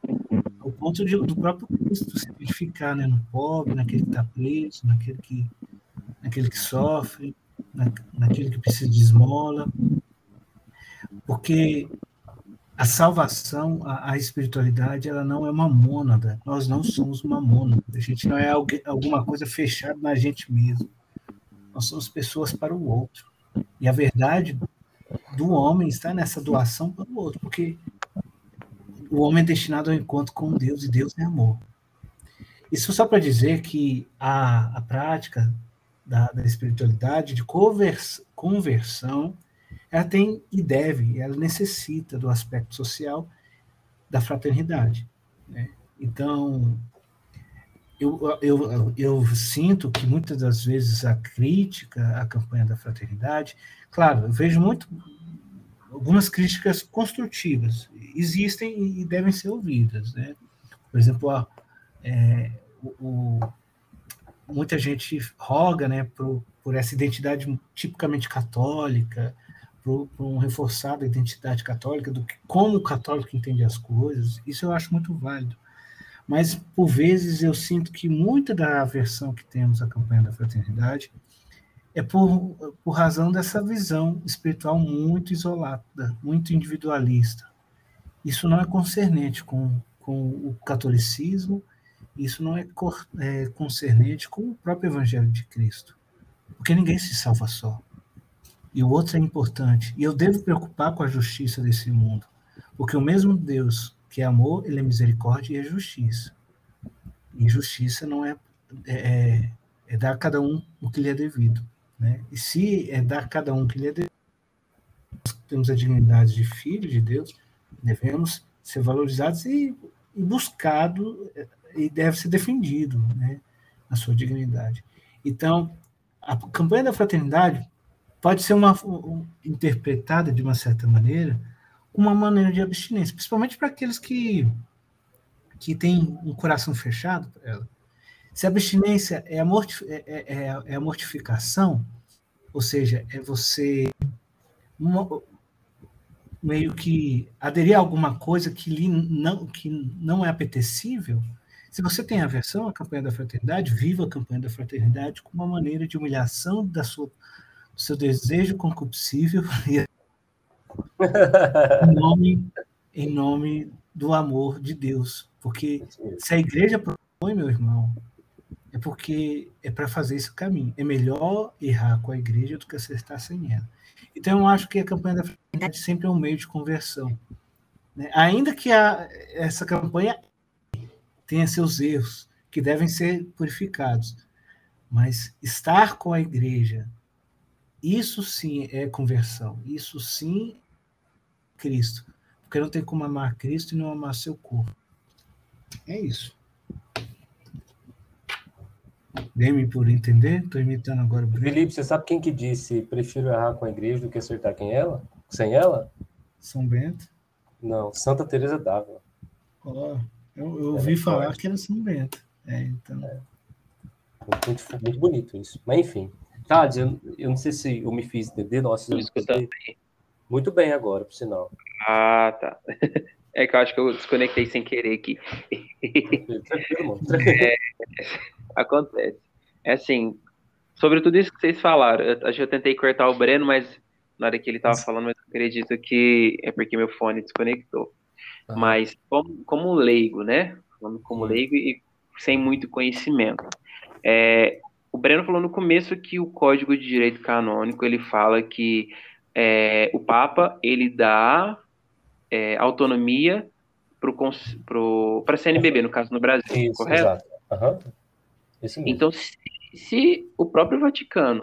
Ponto de, do próprio Cristo se identificar né, no pobre, naquele que está preso, naquele que, naquele que sofre, na, naquele que precisa de esmola. Porque a salvação, a, a, espiritualidade, ela não é uma mônada. Nós não somos uma mônada. A gente não é alguém, alguma coisa fechada na gente mesmo. Nós somos pessoas para o outro. E a verdade do homem está nessa doação para o outro, porque o homem é destinado ao encontro com Deus e Deus é amor. Isso só para dizer que a, a prática da, da espiritualidade, de convers, conversão, ela tem e deve, ela necessita do aspecto social da fraternidade. Né? Então, eu, eu, eu sinto que muitas das vezes a crítica à campanha da fraternidade, claro, eu vejo muito algumas críticas construtivas, existem e devem ser ouvidas, né? Por exemplo, a, é, o, o, muita gente roga, né, por, por essa identidade tipicamente católica, por, por um reforçar da identidade católica, do que como o católico entende as coisas. Isso eu acho muito válido mas por vezes eu sinto que muita da aversão que temos à campanha da fraternidade é por, por razão dessa visão espiritual muito isolada, muito individualista. Isso não é concernente com, com o catolicismo, isso não é, é concernente com o próprio Evangelho de Cristo, porque ninguém se salva só. E o outro é importante. E eu devo preocupar com a justiça desse mundo, porque o mesmo Deus que é amor, ele é misericórdia e é justiça. E justiça não é, é, é dar a cada um o que lhe é devido. Né? E se é dar a cada um que lhe é devido, nós temos a dignidade de filho de Deus, devemos ser valorizados e, e buscado e deve ser defendido né, a sua dignidade. Então, a campanha da fraternidade pode ser uma, um, interpretada de uma certa maneira uma maneira de abstinência, principalmente para aqueles que, que têm um coração fechado para ela. Se abstinência é a, mortif é, é, é, é a mortificação, ou seja, é você meio que aderir a alguma coisa que, lhe não, que não é apetecível, se você tem aversão à campanha da fraternidade, viva a campanha da fraternidade como uma maneira de humilhação da sua, do seu desejo concupiscível *laughs* em, nome, em nome do amor de Deus. Porque se a igreja propõe, meu irmão, é porque é para fazer esse caminho. É melhor errar com a igreja do que acertar sem ela. Então, eu acho que a campanha da fraternidade sempre é um meio de conversão. Né? Ainda que a, essa campanha tenha seus erros, que devem ser purificados, mas estar com a igreja, isso sim é conversão, isso sim é Cristo. Porque não tem como amar Cristo e não amar seu corpo. É isso. Dê-me por entender, estou imitando agora o Felipe, você sabe quem que disse prefiro errar com a igreja do que acertar quem ela? sem ela? São Bento. Não, Santa Teresa d'Ávila. Oh, eu, eu ouvi falar forte. que era São Bento. É, então. É. Muito, muito bonito isso. Mas enfim. Tades, eu, eu não sei se eu me fiz entender. Nossa, eu escutei. Muito bem agora, por sinal. Ah, tá. *laughs* É que eu acho que eu desconectei sem querer aqui. Tranquilo, *laughs* mano. É, acontece. É assim, sobre tudo isso que vocês falaram, eu, acho que eu tentei cortar o Breno, mas na hora que ele estava falando, mas acredito que é porque meu fone desconectou. Ah. Mas como, como leigo, né? Falando como leigo e sem muito conhecimento. É, o Breno falou no começo que o Código de Direito Canônico ele fala que é, o Papa ele dá é, autonomia para a CNBB, no caso no Brasil, Isso, correto? Uhum. Então, se, se, o próprio Vaticano,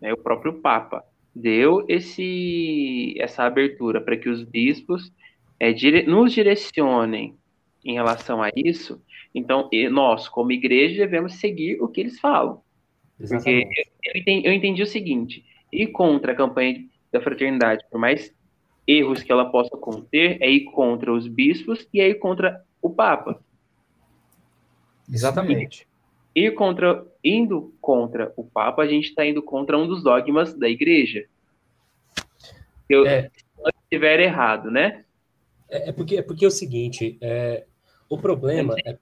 né, o próprio Papa, deu esse, essa abertura para que os bispos é, dire, nos direcionem em relação a isso, então nós, como igreja, devemos seguir o que eles falam. Exatamente. Porque eu entendi, eu entendi o seguinte: ir contra a campanha da fraternidade, por mais erros que ela possa conter, é ir contra os bispos e é ir contra o Papa. Exatamente. E ir contra, indo contra o Papa, a gente está indo contra um dos dogmas da Igreja. Eu, é. Se eu estiver errado, né? É, é, porque, é porque é o seguinte, é, o problema é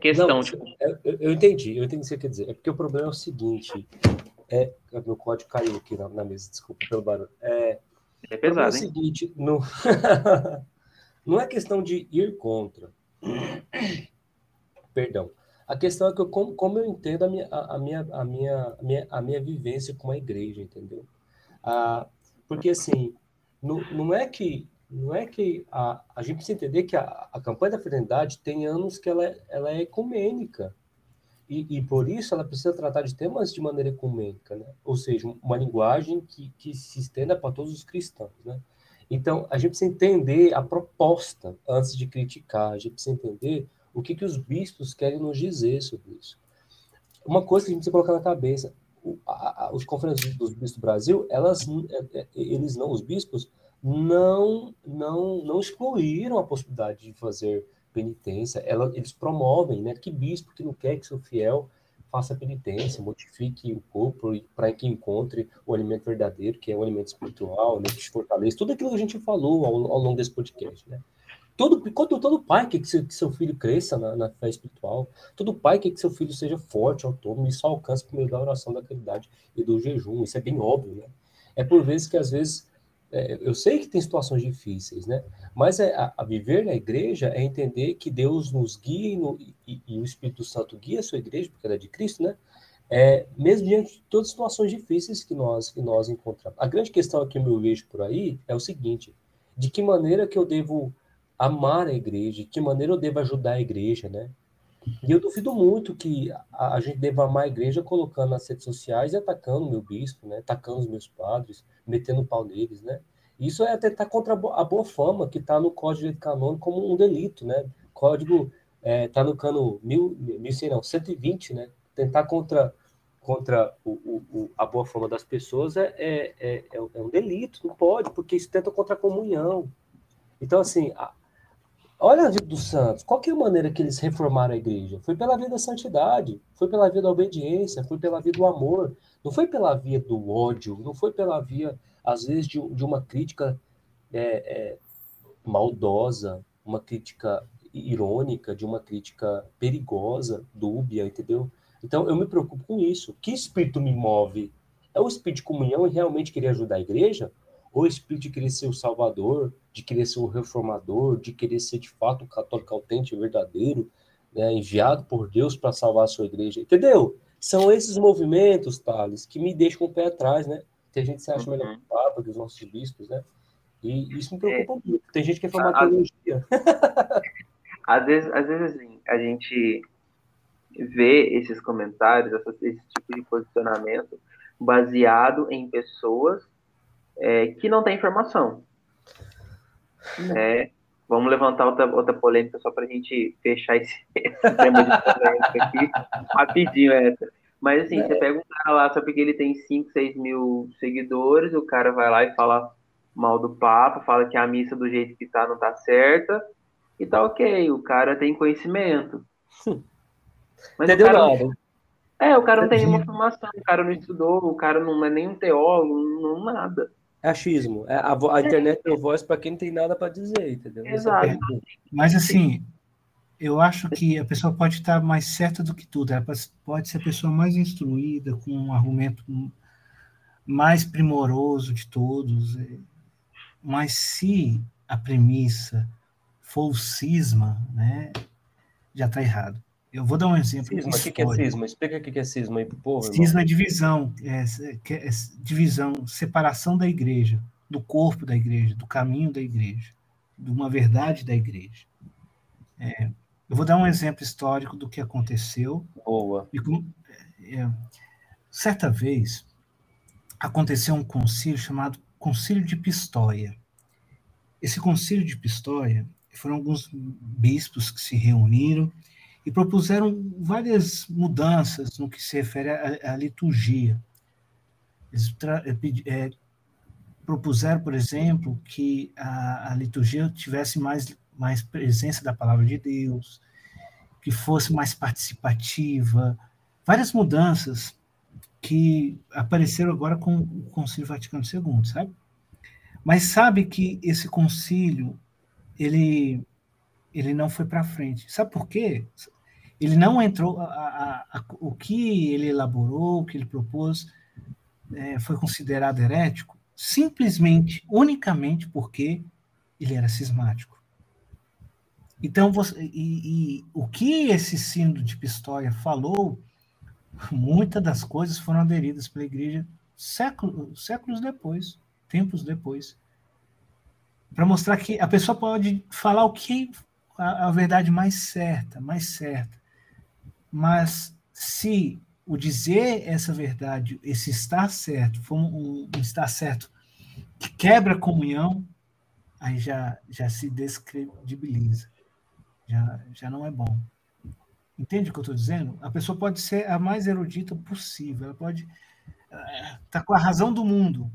questão. Não, tipo... Eu, eu, entendi, eu entendi o que você quer dizer. É porque o problema é o seguinte: é, meu código caiu aqui na, na mesa, desculpa pelo barulho. É, é pesado, é o seguinte, não, *laughs* não é questão de ir contra. Perdão. A questão é que eu, como, como eu entendo a minha, a, minha, a, minha, a, minha, a minha vivência com a igreja, entendeu? Ah, porque assim, não, não é que não é que a, a gente precisa entender que a, a campanha da fraternidade tem anos que ela, é, ela é ecumênica. E, e, por isso ela precisa tratar de temas de maneira ecumênica, né? ou seja, uma linguagem que, que se estenda para todos os cristãos. Né? Então, a gente precisa entender a proposta antes de criticar, a gente precisa entender o que, que os bispos querem nos dizer sobre isso. Uma coisa que a gente precisa colocar na cabeça, o, a, a, os conferências dos bispos do Brasil, elas, é, é, eles não, os bispos, não, não, não excluíram a possibilidade de fazer penitência. Ela, eles promovem, né? Que bispo que não quer que seu fiel faça penitência, modifique o corpo para que encontre o alimento verdadeiro, que é o alimento espiritual, né, que te fortalece. Tudo aquilo que a gente falou ao, ao longo desse podcast, né? Todo, todo, pai quer que seu, que seu filho cresça na, na, fé espiritual. Todo pai quer que seu filho seja forte, autônomo, e só alcance por meio da oração, da caridade e do jejum. Isso é bem óbvio, né? É por vezes que, às vezes, é, eu sei que tem situações difíceis, né? Mas é, a, a, viver na igreja é entender que Deus nos guia e, no, e, e, o Espírito Santo guia a sua igreja, porque ela é de Cristo, né? É, mesmo diante de todas as situações difíceis que nós, que nós encontramos. A grande questão que eu vejo por aí é o seguinte: de que maneira que eu devo amar a igreja, de que maneira eu devo ajudar a igreja, né? E eu duvido muito que a, a gente deva amar a igreja colocando nas redes sociais e atacando o meu bispo, né? Atacando os meus padres, metendo pau neles, né? Isso é atentar contra a boa fama que está no Código de Canônico como um delito, né? Código está é, tá no cano mil, mil, não, 120, né? Tentar contra, contra o, o, a boa fama das pessoas é, é, é, é, um delito, não pode, porque isso tenta contra a comunhão. Então, assim, a, olha a vida dos santos, qual que é a maneira que eles reformaram a igreja? Foi pela via da santidade, foi pela via da obediência, foi pela via do amor, não foi pela via do ódio, não foi pela via às vezes, de, de uma crítica é, é, maldosa, uma crítica irônica, de uma crítica perigosa, dúbia, entendeu? Então, eu me preocupo com isso. Que espírito me move? É o espírito de comunhão e realmente querer ajudar a igreja? O espírito de querer ser o salvador, de querer ser o reformador, de querer ser de fato o católico autêntico, verdadeiro, né, enviado por Deus para salvar a sua igreja. Entendeu? São esses movimentos, Thales, que me deixam com o pé atrás, né? Tem gente que se acha melhor que o Papa, que os nossos bispos, né? E isso me preocupa é. muito. Tem gente que é forma teologia. *laughs* Às vezes, às vezes assim, a gente vê esses comentários, esse tipo de posicionamento baseado em pessoas é, que não têm informação. É, vamos levantar outra, outra polêmica só para a gente fechar esse, *laughs* esse tema de polêmica aqui, rapidinho essa. Mas assim, é. você pega um cara lá só porque ele tem 5, 6 mil seguidores, o cara vai lá e fala mal do Papa, fala que a missa do jeito que tá não tá certa, e tá ok, o cara tem conhecimento. Mas Entendeu o cara, nada. É, o cara não tem nenhuma formação, o cara não estudou, o cara não é nem um teólogo, não nada. É achismo. É, a, a internet tem voz para quem não tem nada para dizer, entendeu? É Exato. É Mas assim, eu acho que a pessoa pode estar mais certa do que tudo. Ela pode ser a pessoa mais instruída, com um argumento mais primoroso de todos. É, mas se a premissa for o cisma, né, já está errado. Eu vou dar um exemplo. Cisma, o que, que, é cisma? Explica o que é cisma aí para o povo. Cisma é divisão, é, é, é, divisão, separação da igreja, do corpo da igreja, do caminho da igreja, de uma verdade da igreja. É, eu vou dar um exemplo histórico do que aconteceu. Boa. É, certa vez aconteceu um concílio chamado Concílio de Pistoia. Esse Concílio de Pistoia foram alguns bispos que se reuniram e propuseram várias mudanças no que se refere à, à liturgia. Eles é, propuseram, por exemplo, que a, a, liturgia tivesse mais, mais presença da palavra de Deus, que fosse mais participativa, várias mudanças que apareceram agora com o Concílio Vaticano II, sabe? Mas sabe que esse concílio ele ele não foi para frente. Sabe por quê? Ele não entrou. A, a, a, o que ele elaborou, o que ele propôs, é, foi considerado herético simplesmente, unicamente porque ele era cismático. Então, você, e, e o que esse sínodo de Pistoia falou, muitas das coisas foram aderidas pela igreja séculos, séculos depois, tempos depois, para mostrar que a pessoa pode falar o que a, a verdade mais certa, mais certa. Mas se o dizer essa verdade, esse estar certo, for um, um estar certo que quebra a comunhão, aí já, já se descredibiliza. Já, já não é bom. Entende o que eu estou dizendo? A pessoa pode ser a mais erudita possível, ela pode estar uh, tá com a razão do mundo,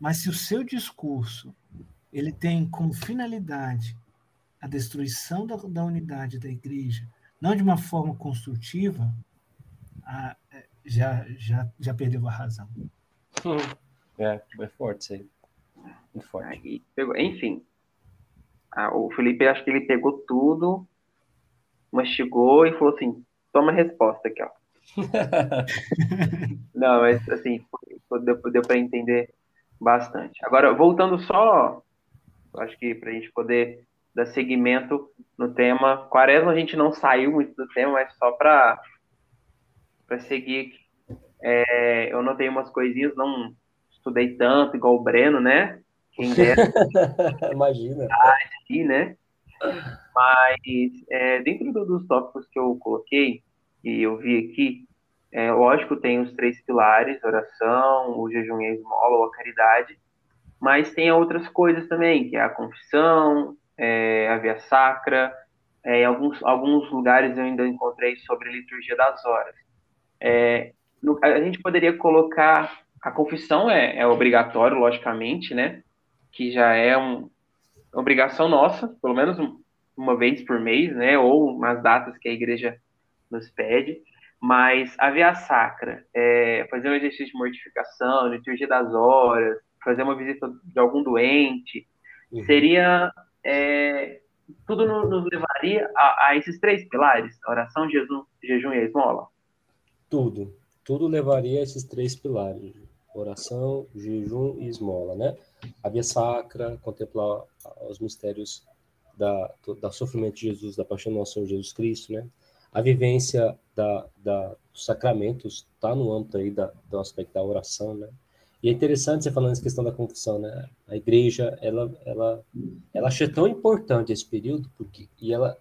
mas se o seu discurso ele tem como finalidade a destruição da, da unidade da igreja, não de uma forma construtiva, a, é, já, já, já perdeu a razão. É, é forte isso aí. Muito forte. Enfim, o Felipe, acho que ele pegou tudo, mastigou e falou assim: toma a resposta aqui, ó. *laughs* Não, mas assim, deu, deu para entender bastante. Agora, voltando só, acho que para a gente poder dar seguimento no tema. Quaresma a gente não saiu muito do tema, mas só para seguir. É, eu notei umas coisinhas, não estudei tanto igual o Breno, né? Quem dera. *laughs* Imagina. Aqui, né? Mas é, dentro dos tópicos que eu coloquei e eu vi aqui, é, lógico, tem os três pilares, oração, o jejum e a esmola, ou a caridade, mas tem outras coisas também, que é a confissão, é, a Via Sacra. É, em alguns, alguns lugares eu ainda encontrei sobre a liturgia das horas. É, no, a gente poderia colocar a confissão é, é obrigatório, logicamente, né? Que já é um, uma obrigação nossa, pelo menos uma vez por mês, né? Ou umas datas que a igreja nos pede. Mas a via sacra, é, fazer um exercício de mortificação, liturgia das horas, fazer uma visita de algum doente, uhum. seria é, tudo nos levaria a, a, esses três pilares, oração, jejum, jejum e esmola? Tudo. Tudo levaria a esses três pilares, oração, jejum e esmola, né? A via sacra, contemplar os mistérios da, da sofrimento de Jesus, da paixão do nosso Senhor Jesus Cristo, né? A vivência da, da, dos sacramentos está no âmbito aí da, do aspecto da oração, né? E é interessante você falando essa questão da confissão, né? A igreja, ela, ela, ela acha tão importante esse período, porque, e ela,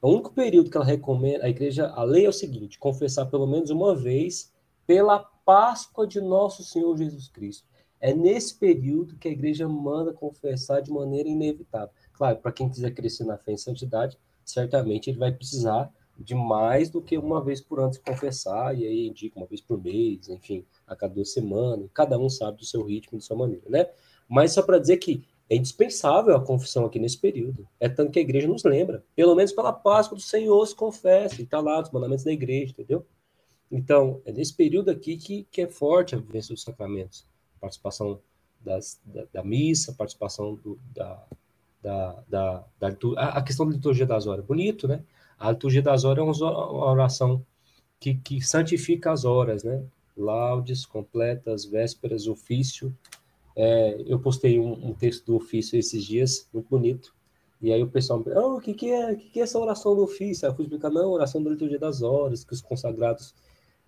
o único período que ela recomenda, a igreja, a lei é o seguinte, confessar pelo menos uma vez pela Páscoa de nosso Senhor Jesus Cristo. É nesse período que a igreja manda confessar de maneira inevitável. Claro, para quem quiser crescer na fé em santidade, certamente ele vai precisar de mais do que uma vez por ano se confessar, e aí indica uma vez por mês, enfim, a cada duas semanas, cada um sabe do seu ritmo, de sua maneira, né? Mas só para dizer que é indispensável a confissão aqui nesse período. É tanto que a igreja nos lembra. Pelo menos pela Páscoa do Senhor se confessa, e está lá, os mandamentos da igreja, entendeu? Então, é nesse período aqui que, que é forte a vivência dos sacramentos participação das, da, da, missa, participação do, da, da, da, da, a questão da liturgia das horas. Bonito, né? A liturgia das horas é uma oração que, que santifica as horas, né? Laudes, completas, vésperas, ofício. É, eu postei um, um, texto do ofício esses dias, muito bonito. E aí o pessoal me oh, o que, que, é, que, que é essa oração do ofício? Aí eu fui explicar, não, oração da liturgia das horas, que os consagrados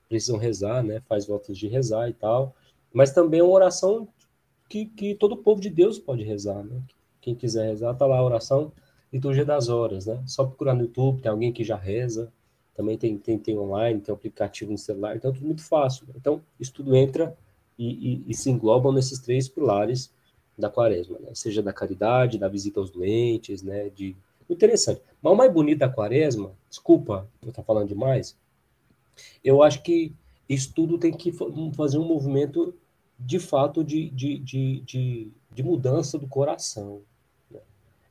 precisam rezar, né? Faz votos de rezar e tal mas também é uma oração que, que todo povo de Deus pode rezar, né? Quem quiser rezar, tá lá a oração Liturgia das Horas, né? Só procurar no YouTube, tem alguém que já reza, também tem, tem, tem online, tem aplicativo no celular, então é tudo muito fácil. Então, isso tudo entra e, e, e, se englobam nesses três pilares da quaresma, né? Seja da caridade, da visita aos doentes, né? De... Interessante. Mas o mais bonito da quaresma, desculpa eu estar falando demais, eu acho que isso tudo tem que fazer um movimento de fato de, de, de, de, de mudança do coração.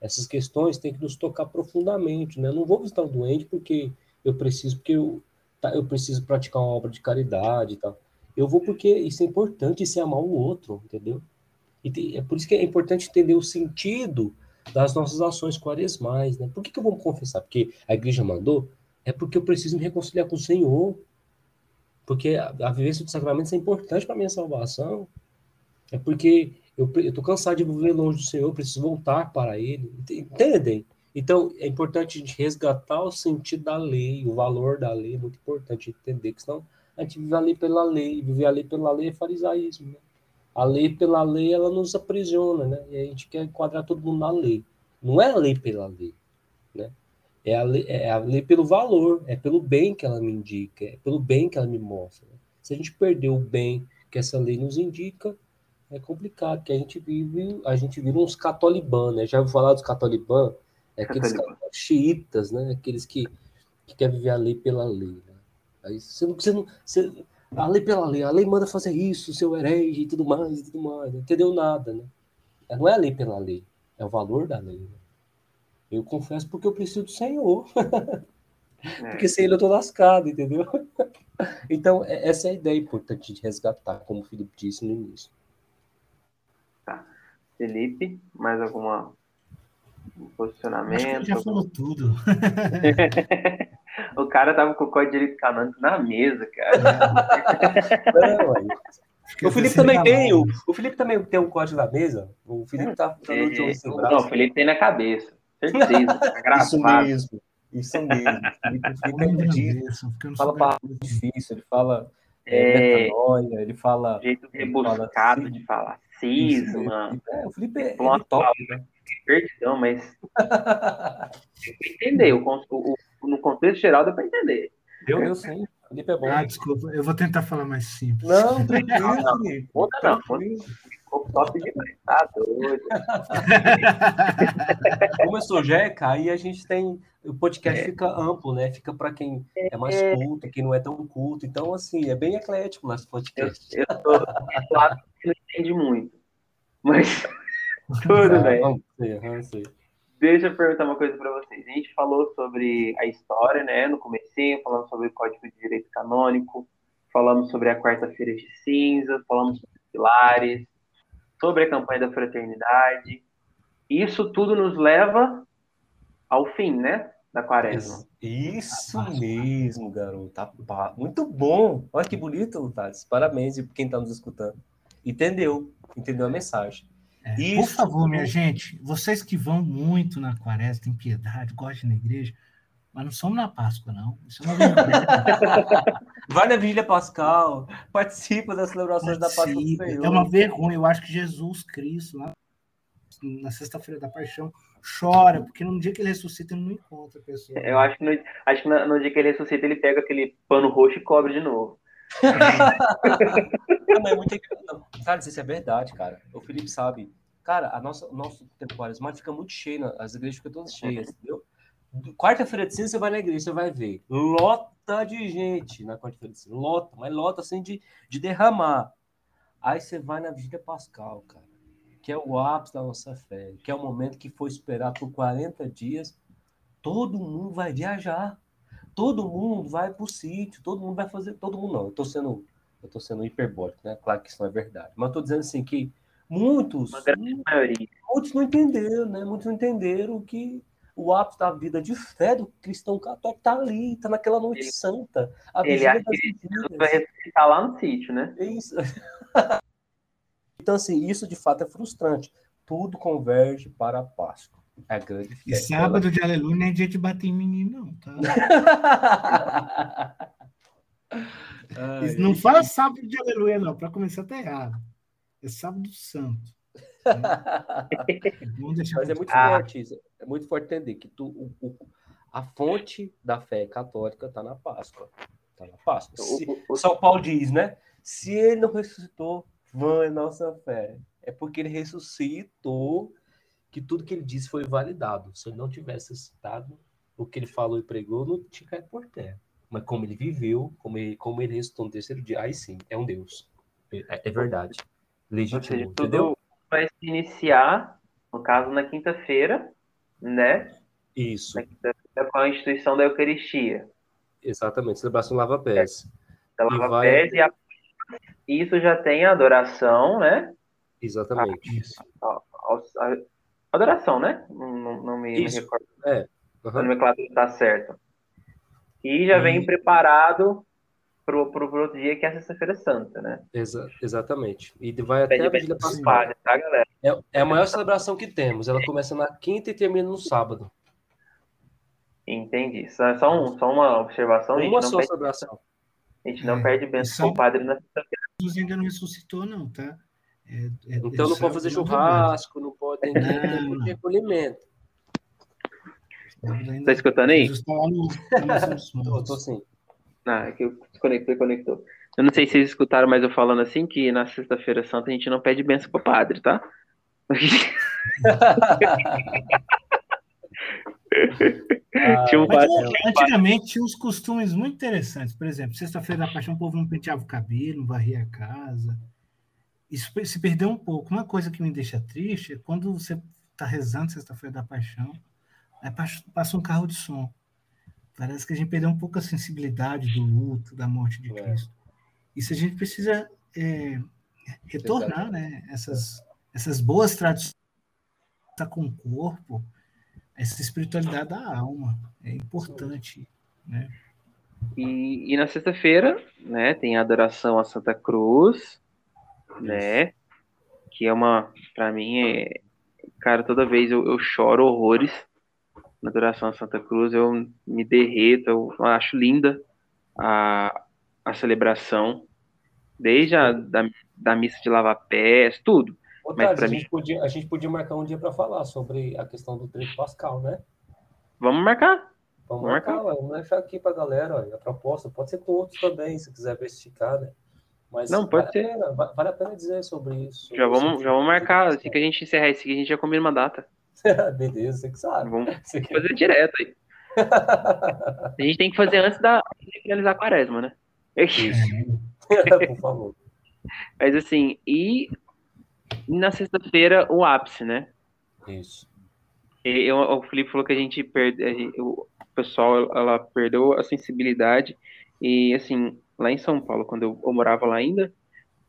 Essas questões têm que nos tocar profundamente. Né? não vou visitar um doente porque eu preciso, porque eu, tá, eu preciso praticar uma obra de caridade e tal. Eu vou porque isso é importante, isso é amar o outro, entendeu? E é por isso que é importante entender o sentido das nossas ações quaresmais, né? Por que, que eu vou me confessar? Porque a igreja mandou? É porque eu preciso me reconciliar com o Senhor. Porque a, a vivência dos sacramentos é importante para a minha salvação. É porque eu estou cansado de viver longe do Senhor, preciso voltar para Ele. Entendem? Então, é importante a gente resgatar o sentido da lei, o valor da lei, é muito importante entender, que senão a gente vive a lei pela lei, viver a lei pela lei é farisaísmo. Né? A lei pela lei, ela nos aprisiona, né? E a gente quer enquadrar todo mundo na lei. Não é a lei pela lei, né? É a, lei, é a lei pelo valor, é pelo bem que ela me indica, é pelo bem que ela me mostra. Se a gente perder o bem que essa lei nos indica, é complicado, porque a gente vive, a gente vive uns catolibã, né? Já ouviu falar dos catolibã? É aqueles xiitas, né? Aqueles que, que querem viver a lei pela lei. Né? Aí você não, você não você, a lei pela lei, a lei manda fazer isso, seu herege e tudo mais, e tudo mais. Não entendeu nada, né? Não é a lei pela lei, é o valor da lei. Né? Eu confesso porque eu preciso do Senhor. É. porque sem ele eu tô lascado, entendeu? *laughs* então, é, essa é a ideia importante de resgatar, como o Felipe disse no início. Tá. Felipe, mais alguma posicionamento? Acho que ele já falou tudo. *laughs* o cara tava com o código de direito canônico na mesa, cara. Não, o Felipe também tem, o, o Felipe também tem um código na mesa. O Felipe tá é, Não, o Felipe tem na cabeça. Certeza. Tá *laughs* isso mesmo. Isso mesmo. *laughs* Felipe disso. Fala palavra difícil, ele fala é, metanoia, ele fala. Jeito rebuscado fala, de falar. Cisma. É, o Felipe é, é top, né? Perdão, mas. *laughs* entender. O, o, no contexto geral deu para entender. Deu, deu sim. Felipe é bom. Ah, desculpa, eu vou tentar falar mais simples. Não, *laughs* tranquilo. Não, não, conta não. Conta, ficou top demais, tá doido. *laughs* Como eu sou Jeca, aí a gente tem. O podcast é. fica amplo, né? Fica para quem é mais é. culto, quem não é tão culto. Então, assim, é bem eclético nosso podcast. Eu, eu tô não entende muito. Mas *laughs* tudo bem. Vamos ser, vamos ser. Deixa eu perguntar uma coisa para vocês. A gente falou sobre a história, né? No comecinho, falamos sobre o Código de Direito Canônico, falamos sobre a quarta-feira de cinza, falamos sobre pilares, sobre a campanha da fraternidade. Isso tudo nos leva ao fim, né? Da quaresma. Isso mesmo, garoto. Muito bom. Olha que bonito, Thales. Parabéns e quem está nos escutando. Entendeu? Entendeu a mensagem. É, Isso, por favor, minha gente, vocês que vão muito na quaresma, tem piedade, gostam na igreja, Mas não somos na Páscoa, não. Isso é uma *laughs* Vai na Vigília Pascal, participa das celebrações participa. da Páscoa do Senhor. É uma vergonha. Eu acho que Jesus Cristo, lá na sexta-feira da paixão, chora, porque no dia que ele ressuscita, ele não encontra a pessoa. Eu acho que, no, acho que no, no dia que ele ressuscita, ele pega aquele pano roxo e cobre de novo. Não, é muito... não, cara, isso é verdade, cara. O Felipe sabe. Cara, a nossa, o nosso tempo quaresmal fica muito cheio, as igrejas ficam todas cheias, entendeu? Quarta-feira de cinza você vai na igreja, você vai ver. Lota de gente na quarta-feira de cinza. Lota, mas lota assim de, de derramar. Aí você vai na Vigília Pascal, cara. Que é o ápice da nossa fé. Que é o momento que foi esperado por 40 dias. Todo mundo vai viajar. Todo mundo vai pro sítio. Todo mundo vai fazer. Todo mundo não. Eu tô sendo, eu tô sendo hiperbólico, né? Claro que isso não é verdade. Mas eu tô dizendo assim que muitos. Uma grande maioria. Muitos não entenderam, né? Muitos não entenderam que o ápice da vida de fé do cristão católico está ali, está naquela noite ele, santa. A ele acha que vai ressuscitar lá no sítio, né? É isso. *laughs* então, assim, isso de fato é frustrante. Tudo converge para a Páscoa. Grande festa. E sábado de aleluia não é dia de bater em menino, não, tá? *laughs* Ai, não fala sábado de aleluia, não. Para começar, tá errado. É sábado santo. *laughs* Mas é muito ah. forte isso. É muito forte entender que tu, o, o, a fonte da fé católica está na Páscoa. Está na Páscoa. Se, o, São Paulo diz, né? Se ele não ressuscitou, vã é nossa fé. É porque ele ressuscitou que tudo que ele disse foi validado. Se ele não tivesse ressuscitado, o que ele falou e pregou não tinha caído por terra. Mas como ele viveu, como ele, como ele ressuscitou no terceiro dia, aí sim, é um Deus. É, é verdade. Legítimo, seja, entendeu? vai se iniciar, no caso, na quinta-feira, né? Isso. Na quinta-feira com a instituição da Eucaristia. Exatamente, celebração lava-pés. É, lava-pés vai... e a... isso já tem a adoração, né? Exatamente. A, a, a, adoração, né? Não, não me, me, recordo. É. Uhum. A nomenclatura está certo. E já e... vem preparado pro, pro outro dia, que é a Sexta-feira Santa, né? Exa exatamente. E vai até a Vigília Pascal. Tá, galera? É, é a maior celebração que temos. Ela começa na quinta e termina no sábado. Entendi. Só, só, um, só uma observação. Uma só perde, celebração. A gente não é. perde bênção com o padre na sexta-feira. Jesus ainda não ressuscitou, não, tá? É, é, então não pode fazer churrasco, não pode ter recolhimento. Tá escutando aí? Está tô sim. Ah, é que eu desconectei, conectou. Eu não sei se vocês escutaram, mas eu falando assim que na sexta-feira santa a gente não pede benção pro padre, tá? tinha um padre, antigamente tinha uns costumes muito interessantes. Por exemplo, sexta-feira da paixão, o povo não penteava o cabelo, não varria a casa. Isso se perdeu um pouco. Uma coisa que me deixa triste é quando você está rezando sexta-feira da paixão, aí passa um carro de som. Parece que a gente perdeu um pouco a sensibilidade do luto, da morte de é. Cristo. Isso a gente precisa é, retornar, né? Essas, essas boas tradições tá com o corpo, essa espiritualidade da alma é importante, né? E, e na sexta-feira, né, tem a adoração a Santa Cruz, né? Que é uma, para mim, é, cara, toda vez eu, eu choro horrores na adoração a Santa Cruz, eu me derreto, eu acho linda a, a celebração, desde a da, da missa de lavar pés, tudo. Mas a, mim... gente podia, a gente podia marcar um dia para falar sobre a questão do trecho pascal, né? Vamos marcar. Vamos, marcar, marcar. vamos deixar aqui para a galera ó, a proposta. Pode ser com outros também, se quiser esticar, né? Mas não, pode vale ser. A pena, vale a pena dizer sobre isso. Sobre já, vamos, já vamos marcar. Assim que a gente encerrar isso aqui, a gente já combina uma data. *laughs* Beleza, você que sabe. Vamos *laughs* você fazer quer... direto aí. *laughs* a gente tem que fazer antes da de finalizar a quaresma, né? Isso. Por favor. Mas assim, e na sexta-feira o ápice, né? Isso. E, eu, o Felipe falou que a gente perde, o pessoal ela perdeu a sensibilidade e assim, lá em São Paulo, quando eu, eu morava lá ainda,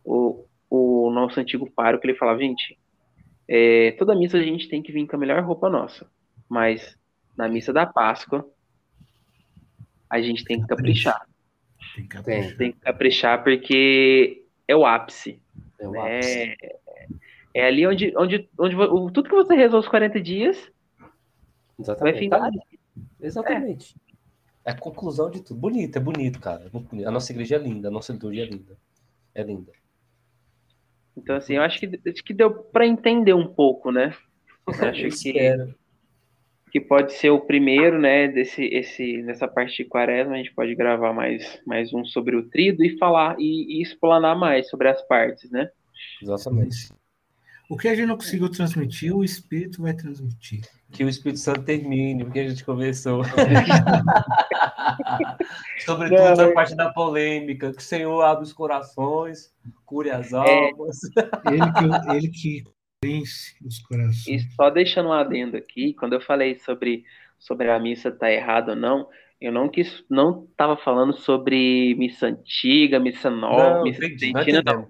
o, o nosso antigo paro que ele falava, gente, é, toda missa a gente tem que vir com a melhor roupa nossa. Mas na missa da Páscoa, a gente tem que caprichar. Tem que caprichar, tem que caprichar porque é o ápice. É, o né? ápice. É, é, ali onde, onde, onde tudo que você rezou os 40 dias Exatamente. vai findar. Exatamente. É a conclusão de tudo. Bonito, é bonito, cara. A nossa igreja é linda, a nossa liturgia é linda. É linda. Então, assim, eu acho que, acho que deu para entender um pouco, né? *laughs* Eu acho que, que pode ser o primeiro, né, desse, esse, nessa parte de quaresma, a gente pode gravar mais, mais um sobre o trido e falar e, e explanar mais sobre as partes, né? Exatamente. O que a gente não conseguiu transmitir, o Espírito vai transmitir. Que o Espírito Santo termine, porque a gente conversou. *laughs* Sobretudo não, a parte da polêmica, que o Senhor abre os corações, cure as é. almas. É, ele, que, ele que vence os corações. E só deixando um adendo aqui, quando eu falei sobre, sobre a missa estar tá errada ou não, eu não quis, não estava falando sobre missa antiga, missa nova, não, missa argentina, não.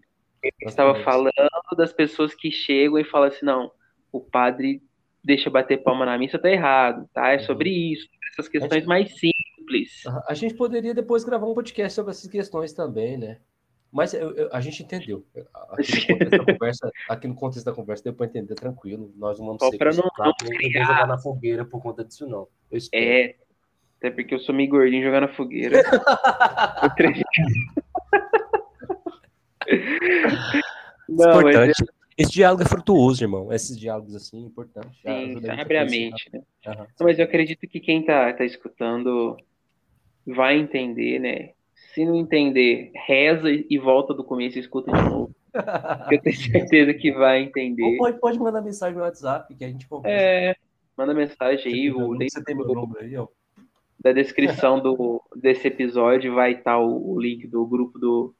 Eu estava falando das pessoas que chegam e falam assim, não, o padre deixa bater palma na missa, tá errado, tá? É sobre uhum. isso, essas questões mais simples. A gente poderia depois gravar um podcast sobre essas questões também, né? Mas eu, eu, a gente entendeu. Aqui no, *laughs* contexto da conversa, aqui no contexto da conversa deu para entender tranquilo. Nós não vamos Só ser pra não, não criar... jogar na fogueira por conta disso, não. é, até porque eu sou meio gordinho jogar na fogueira. *laughs* Não, importante. Mas... Esse diálogo é frutuoso, irmão. Esses diálogos assim, é importante. Sim, abre a mente, né? Uhum. Não, mas eu acredito que quem tá, tá escutando vai entender, né? Se não entender, reza e volta do começo e escuta de novo. *laughs* eu tenho certeza que vai entender. Ou pode, pode mandar mensagem no WhatsApp que a gente conversa. É, manda mensagem aí. O link você tem meu número aí, ó. Da descrição do, desse episódio vai estar tá o, o link do grupo do,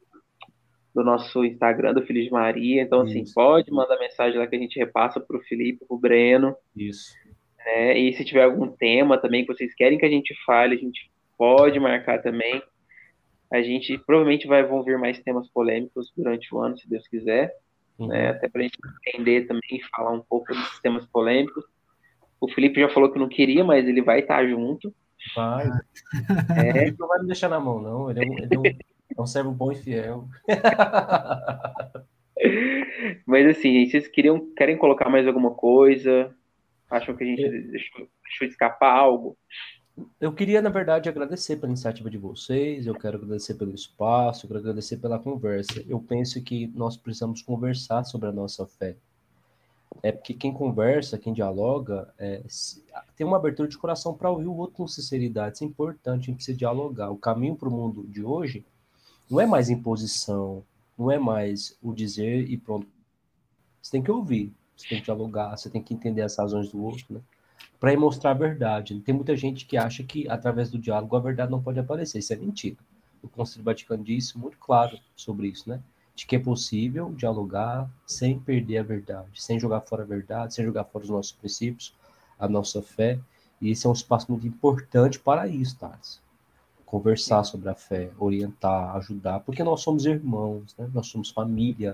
do nosso Instagram do Feliz Maria. Então, assim, Isso. pode mandar mensagem lá que a gente repassa para o Felipe, para o Breno. Isso. Né? E se tiver algum tema também que vocês querem que a gente fale, a gente pode marcar também. A gente provavelmente vai vão vir mais temas polêmicos durante o ano, se Deus quiser. Uhum. Né? Até para a gente entender também e falar um pouco dos temas polêmicos. O Felipe já falou que não queria, mas ele vai estar junto. Vai. É. *laughs* Ele não vai me deixar na mão, não. Ele é um, ele é um é um servo bom e fiel. *laughs* Mas assim, vocês queriam, querem colocar mais alguma coisa? Acham que a gente deixou, deixou escapar algo? Eu queria, na verdade, agradecer pela iniciativa de vocês, eu quero agradecer pelo espaço, eu quero agradecer pela conversa. Eu penso que nós precisamos conversar sobre a nossa fé. É porque quem conversa, quem dialoga, é, tem uma abertura de coração para ouvir o outro com sinceridade. Isso é importante, a gente precisa dialogar. O caminho para o mundo de hoje não é mais imposição, não é mais o dizer e pronto. Você tem que ouvir, você tem que dialogar, você tem que entender as razões do outro, né? Para mostrar a verdade. Tem muita gente que acha que através do diálogo a verdade não pode aparecer. Isso é mentira. O Conselho Vaticano disse muito claro sobre isso, né? De que é possível dialogar sem perder a verdade, sem jogar fora a verdade, sem jogar fora os nossos princípios, a nossa fé. E esse é um espaço muito importante para isso, Thales conversar sobre a fé, orientar, ajudar, porque nós somos irmãos, né? nós somos família.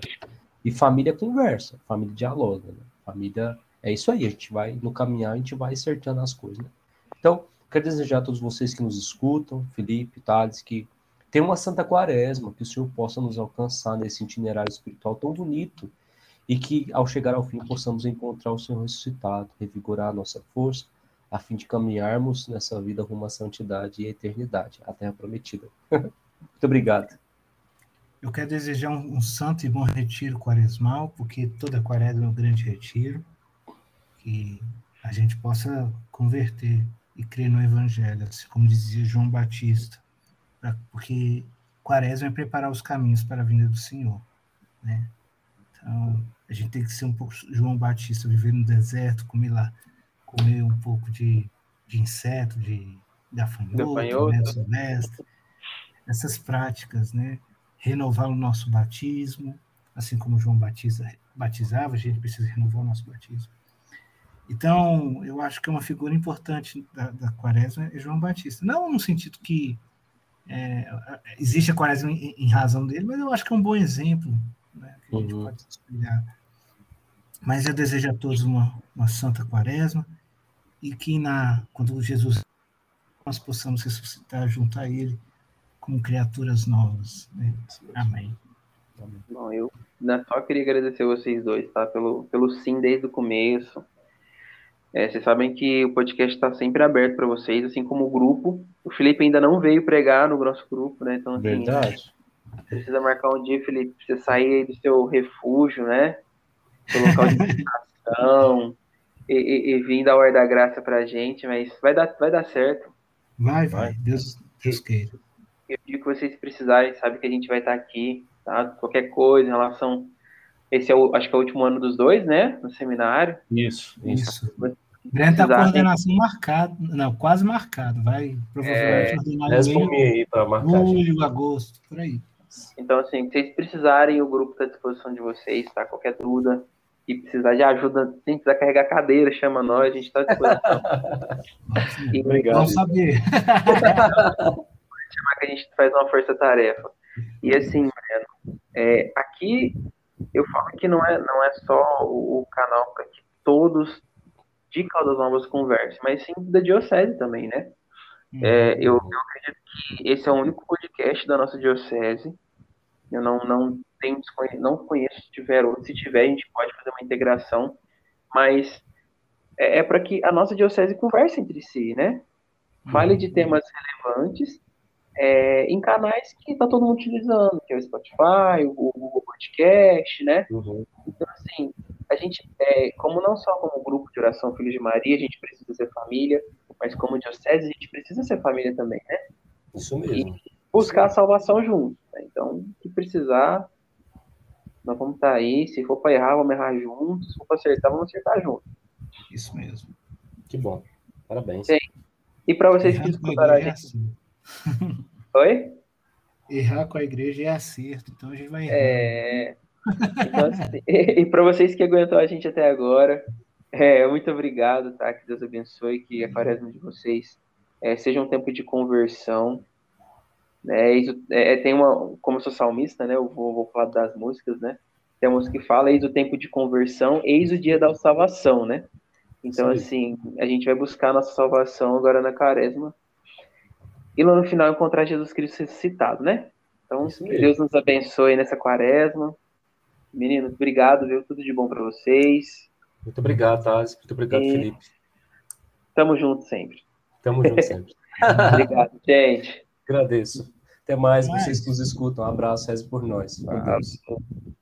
E família conversa, família dialoga, né? família é isso aí, a gente vai no caminhar, a gente vai acertando as coisas. Né? Então, quero desejar a todos vocês que nos escutam, Felipe, Thales, que tenham uma santa quaresma, que o Senhor possa nos alcançar nesse itinerário espiritual tão bonito e que ao chegar ao fim possamos encontrar o Senhor ressuscitado, revigorar a nossa força a fim de caminharmos nessa vida rumo à santidade e à eternidade, a terra prometida. *laughs* Muito obrigado. Eu quero desejar um, um, santo e bom retiro quaresmal, porque toda quaresma é um grande retiro, que a gente possa converter e crer no Evangelho, assim como dizia João Batista, pra, porque quaresma é preparar os caminhos para a vinda do Senhor, né? Então, a gente tem que ser um pouco João Batista, viver no deserto, comer lá comer um pouco de, de inseto, de gafanhoto, né, silvestre, essas práticas, né? Renovar o nosso batismo, assim como João Batista batizava, a gente precisa renovar o nosso batismo. Então, eu acho que é uma figura importante da, da quaresma é João Batista. Não no sentido que é, existe a quaresma em, em, razão dele, mas eu acho que é um bom exemplo né, que a gente uhum. pode espelhar. Mas eu desejo a todos uma, uma santa quaresma e que na quando Jesus nós possamos ressuscitar junto a Ele como criaturas novas. Né? Amém. Bom, eu só queria agradecer vocês dois, tá? Pelo, pelo sim desde o começo. É, vocês sabem que o podcast está sempre aberto para vocês, assim como o grupo. O Felipe ainda não veio pregar no nosso grupo, né? Então, assim, Verdade. precisa marcar um dia, Felipe, pra você sair do seu refúgio, né? Seu local de *laughs* meditação e, e, e vir dar o ar da graça pra gente, mas vai dar, vai dar certo. Vai, vai. Deus, Deus queira. Eu digo que vocês precisarem, sabe que a gente vai estar aqui, tá? Qualquer coisa em relação. Esse é o, acho que é o último ano dos dois, né? No seminário. Isso, isso. Breno tá com coordenação marcada, não, quase marcado. Vai provavelmente É, ordenar em julho, agosto, por aí. Então, assim, se vocês precisarem, o grupo está à disposição de vocês, tá? Qualquer dúvida. E precisar de ajuda, sem precisar carregar cadeira, chama nós, a gente está. E Obrigado. Vamos saber. que a gente faz uma força-tarefa. E assim, Breno, é, aqui eu falo que não é, não é só o, o canal para que todos de Caldas Novas conversem, mas sim da Diocese também, né? É, eu, eu acredito que esse é o único podcast da nossa Diocese. Eu não, não, tenho, não conheço se tiver outro. Se tiver, a gente pode fazer uma integração. Mas é, é para que a nossa Diocese converse entre si, né? Fale de temas relevantes é, em canais que está todo mundo utilizando, que é o Spotify, o Google Podcast, né? Uhum. Então, assim, a gente, é, como não só como grupo de oração Filhos de Maria, a gente precisa ser família, mas como diocese, a gente precisa ser família também, né? Isso mesmo. Buscar a salvação juntos. né? Então, se precisar, nós vamos estar aí. Se for para errar, vamos errar juntos. Se for para acertar, vamos acertar juntos. Isso mesmo. Que bom. Parabéns. Sim. E para vocês que Errar a escutaram a é gente. assim. *laughs* Oi? Errar com a igreja é acerto, então a gente vai errar. É, então, assim, *laughs* e para vocês que aguentou a gente até agora, é, muito obrigado, tá? Que Deus abençoe, que a quaresma de vocês é, seja um tempo de conversão. Né? Isso, é, tem uma, como eu sou salmista, né? Eu vou, vou falar das músicas, né? Tem uma música que fala, eis o tempo de conversão, eis o dia da salvação, né? Então, Sim. assim, a gente vai buscar a nossa salvação agora na quaresma. E lá no final encontrar Jesus Cristo ressuscitado, né? Então, que. Deus nos abençoe nessa quaresma. Meninos, obrigado, viu? Tudo de bom para vocês. Muito obrigado, Thales. Muito obrigado, E- Felipe. Tamo junto sempre. Tamo junto sempre. *laughs* *laughs* Obrigado, gente. Agradeço. Até mais, Mais. vocês que nos escutam. Um abraço, reze por nós. Ah,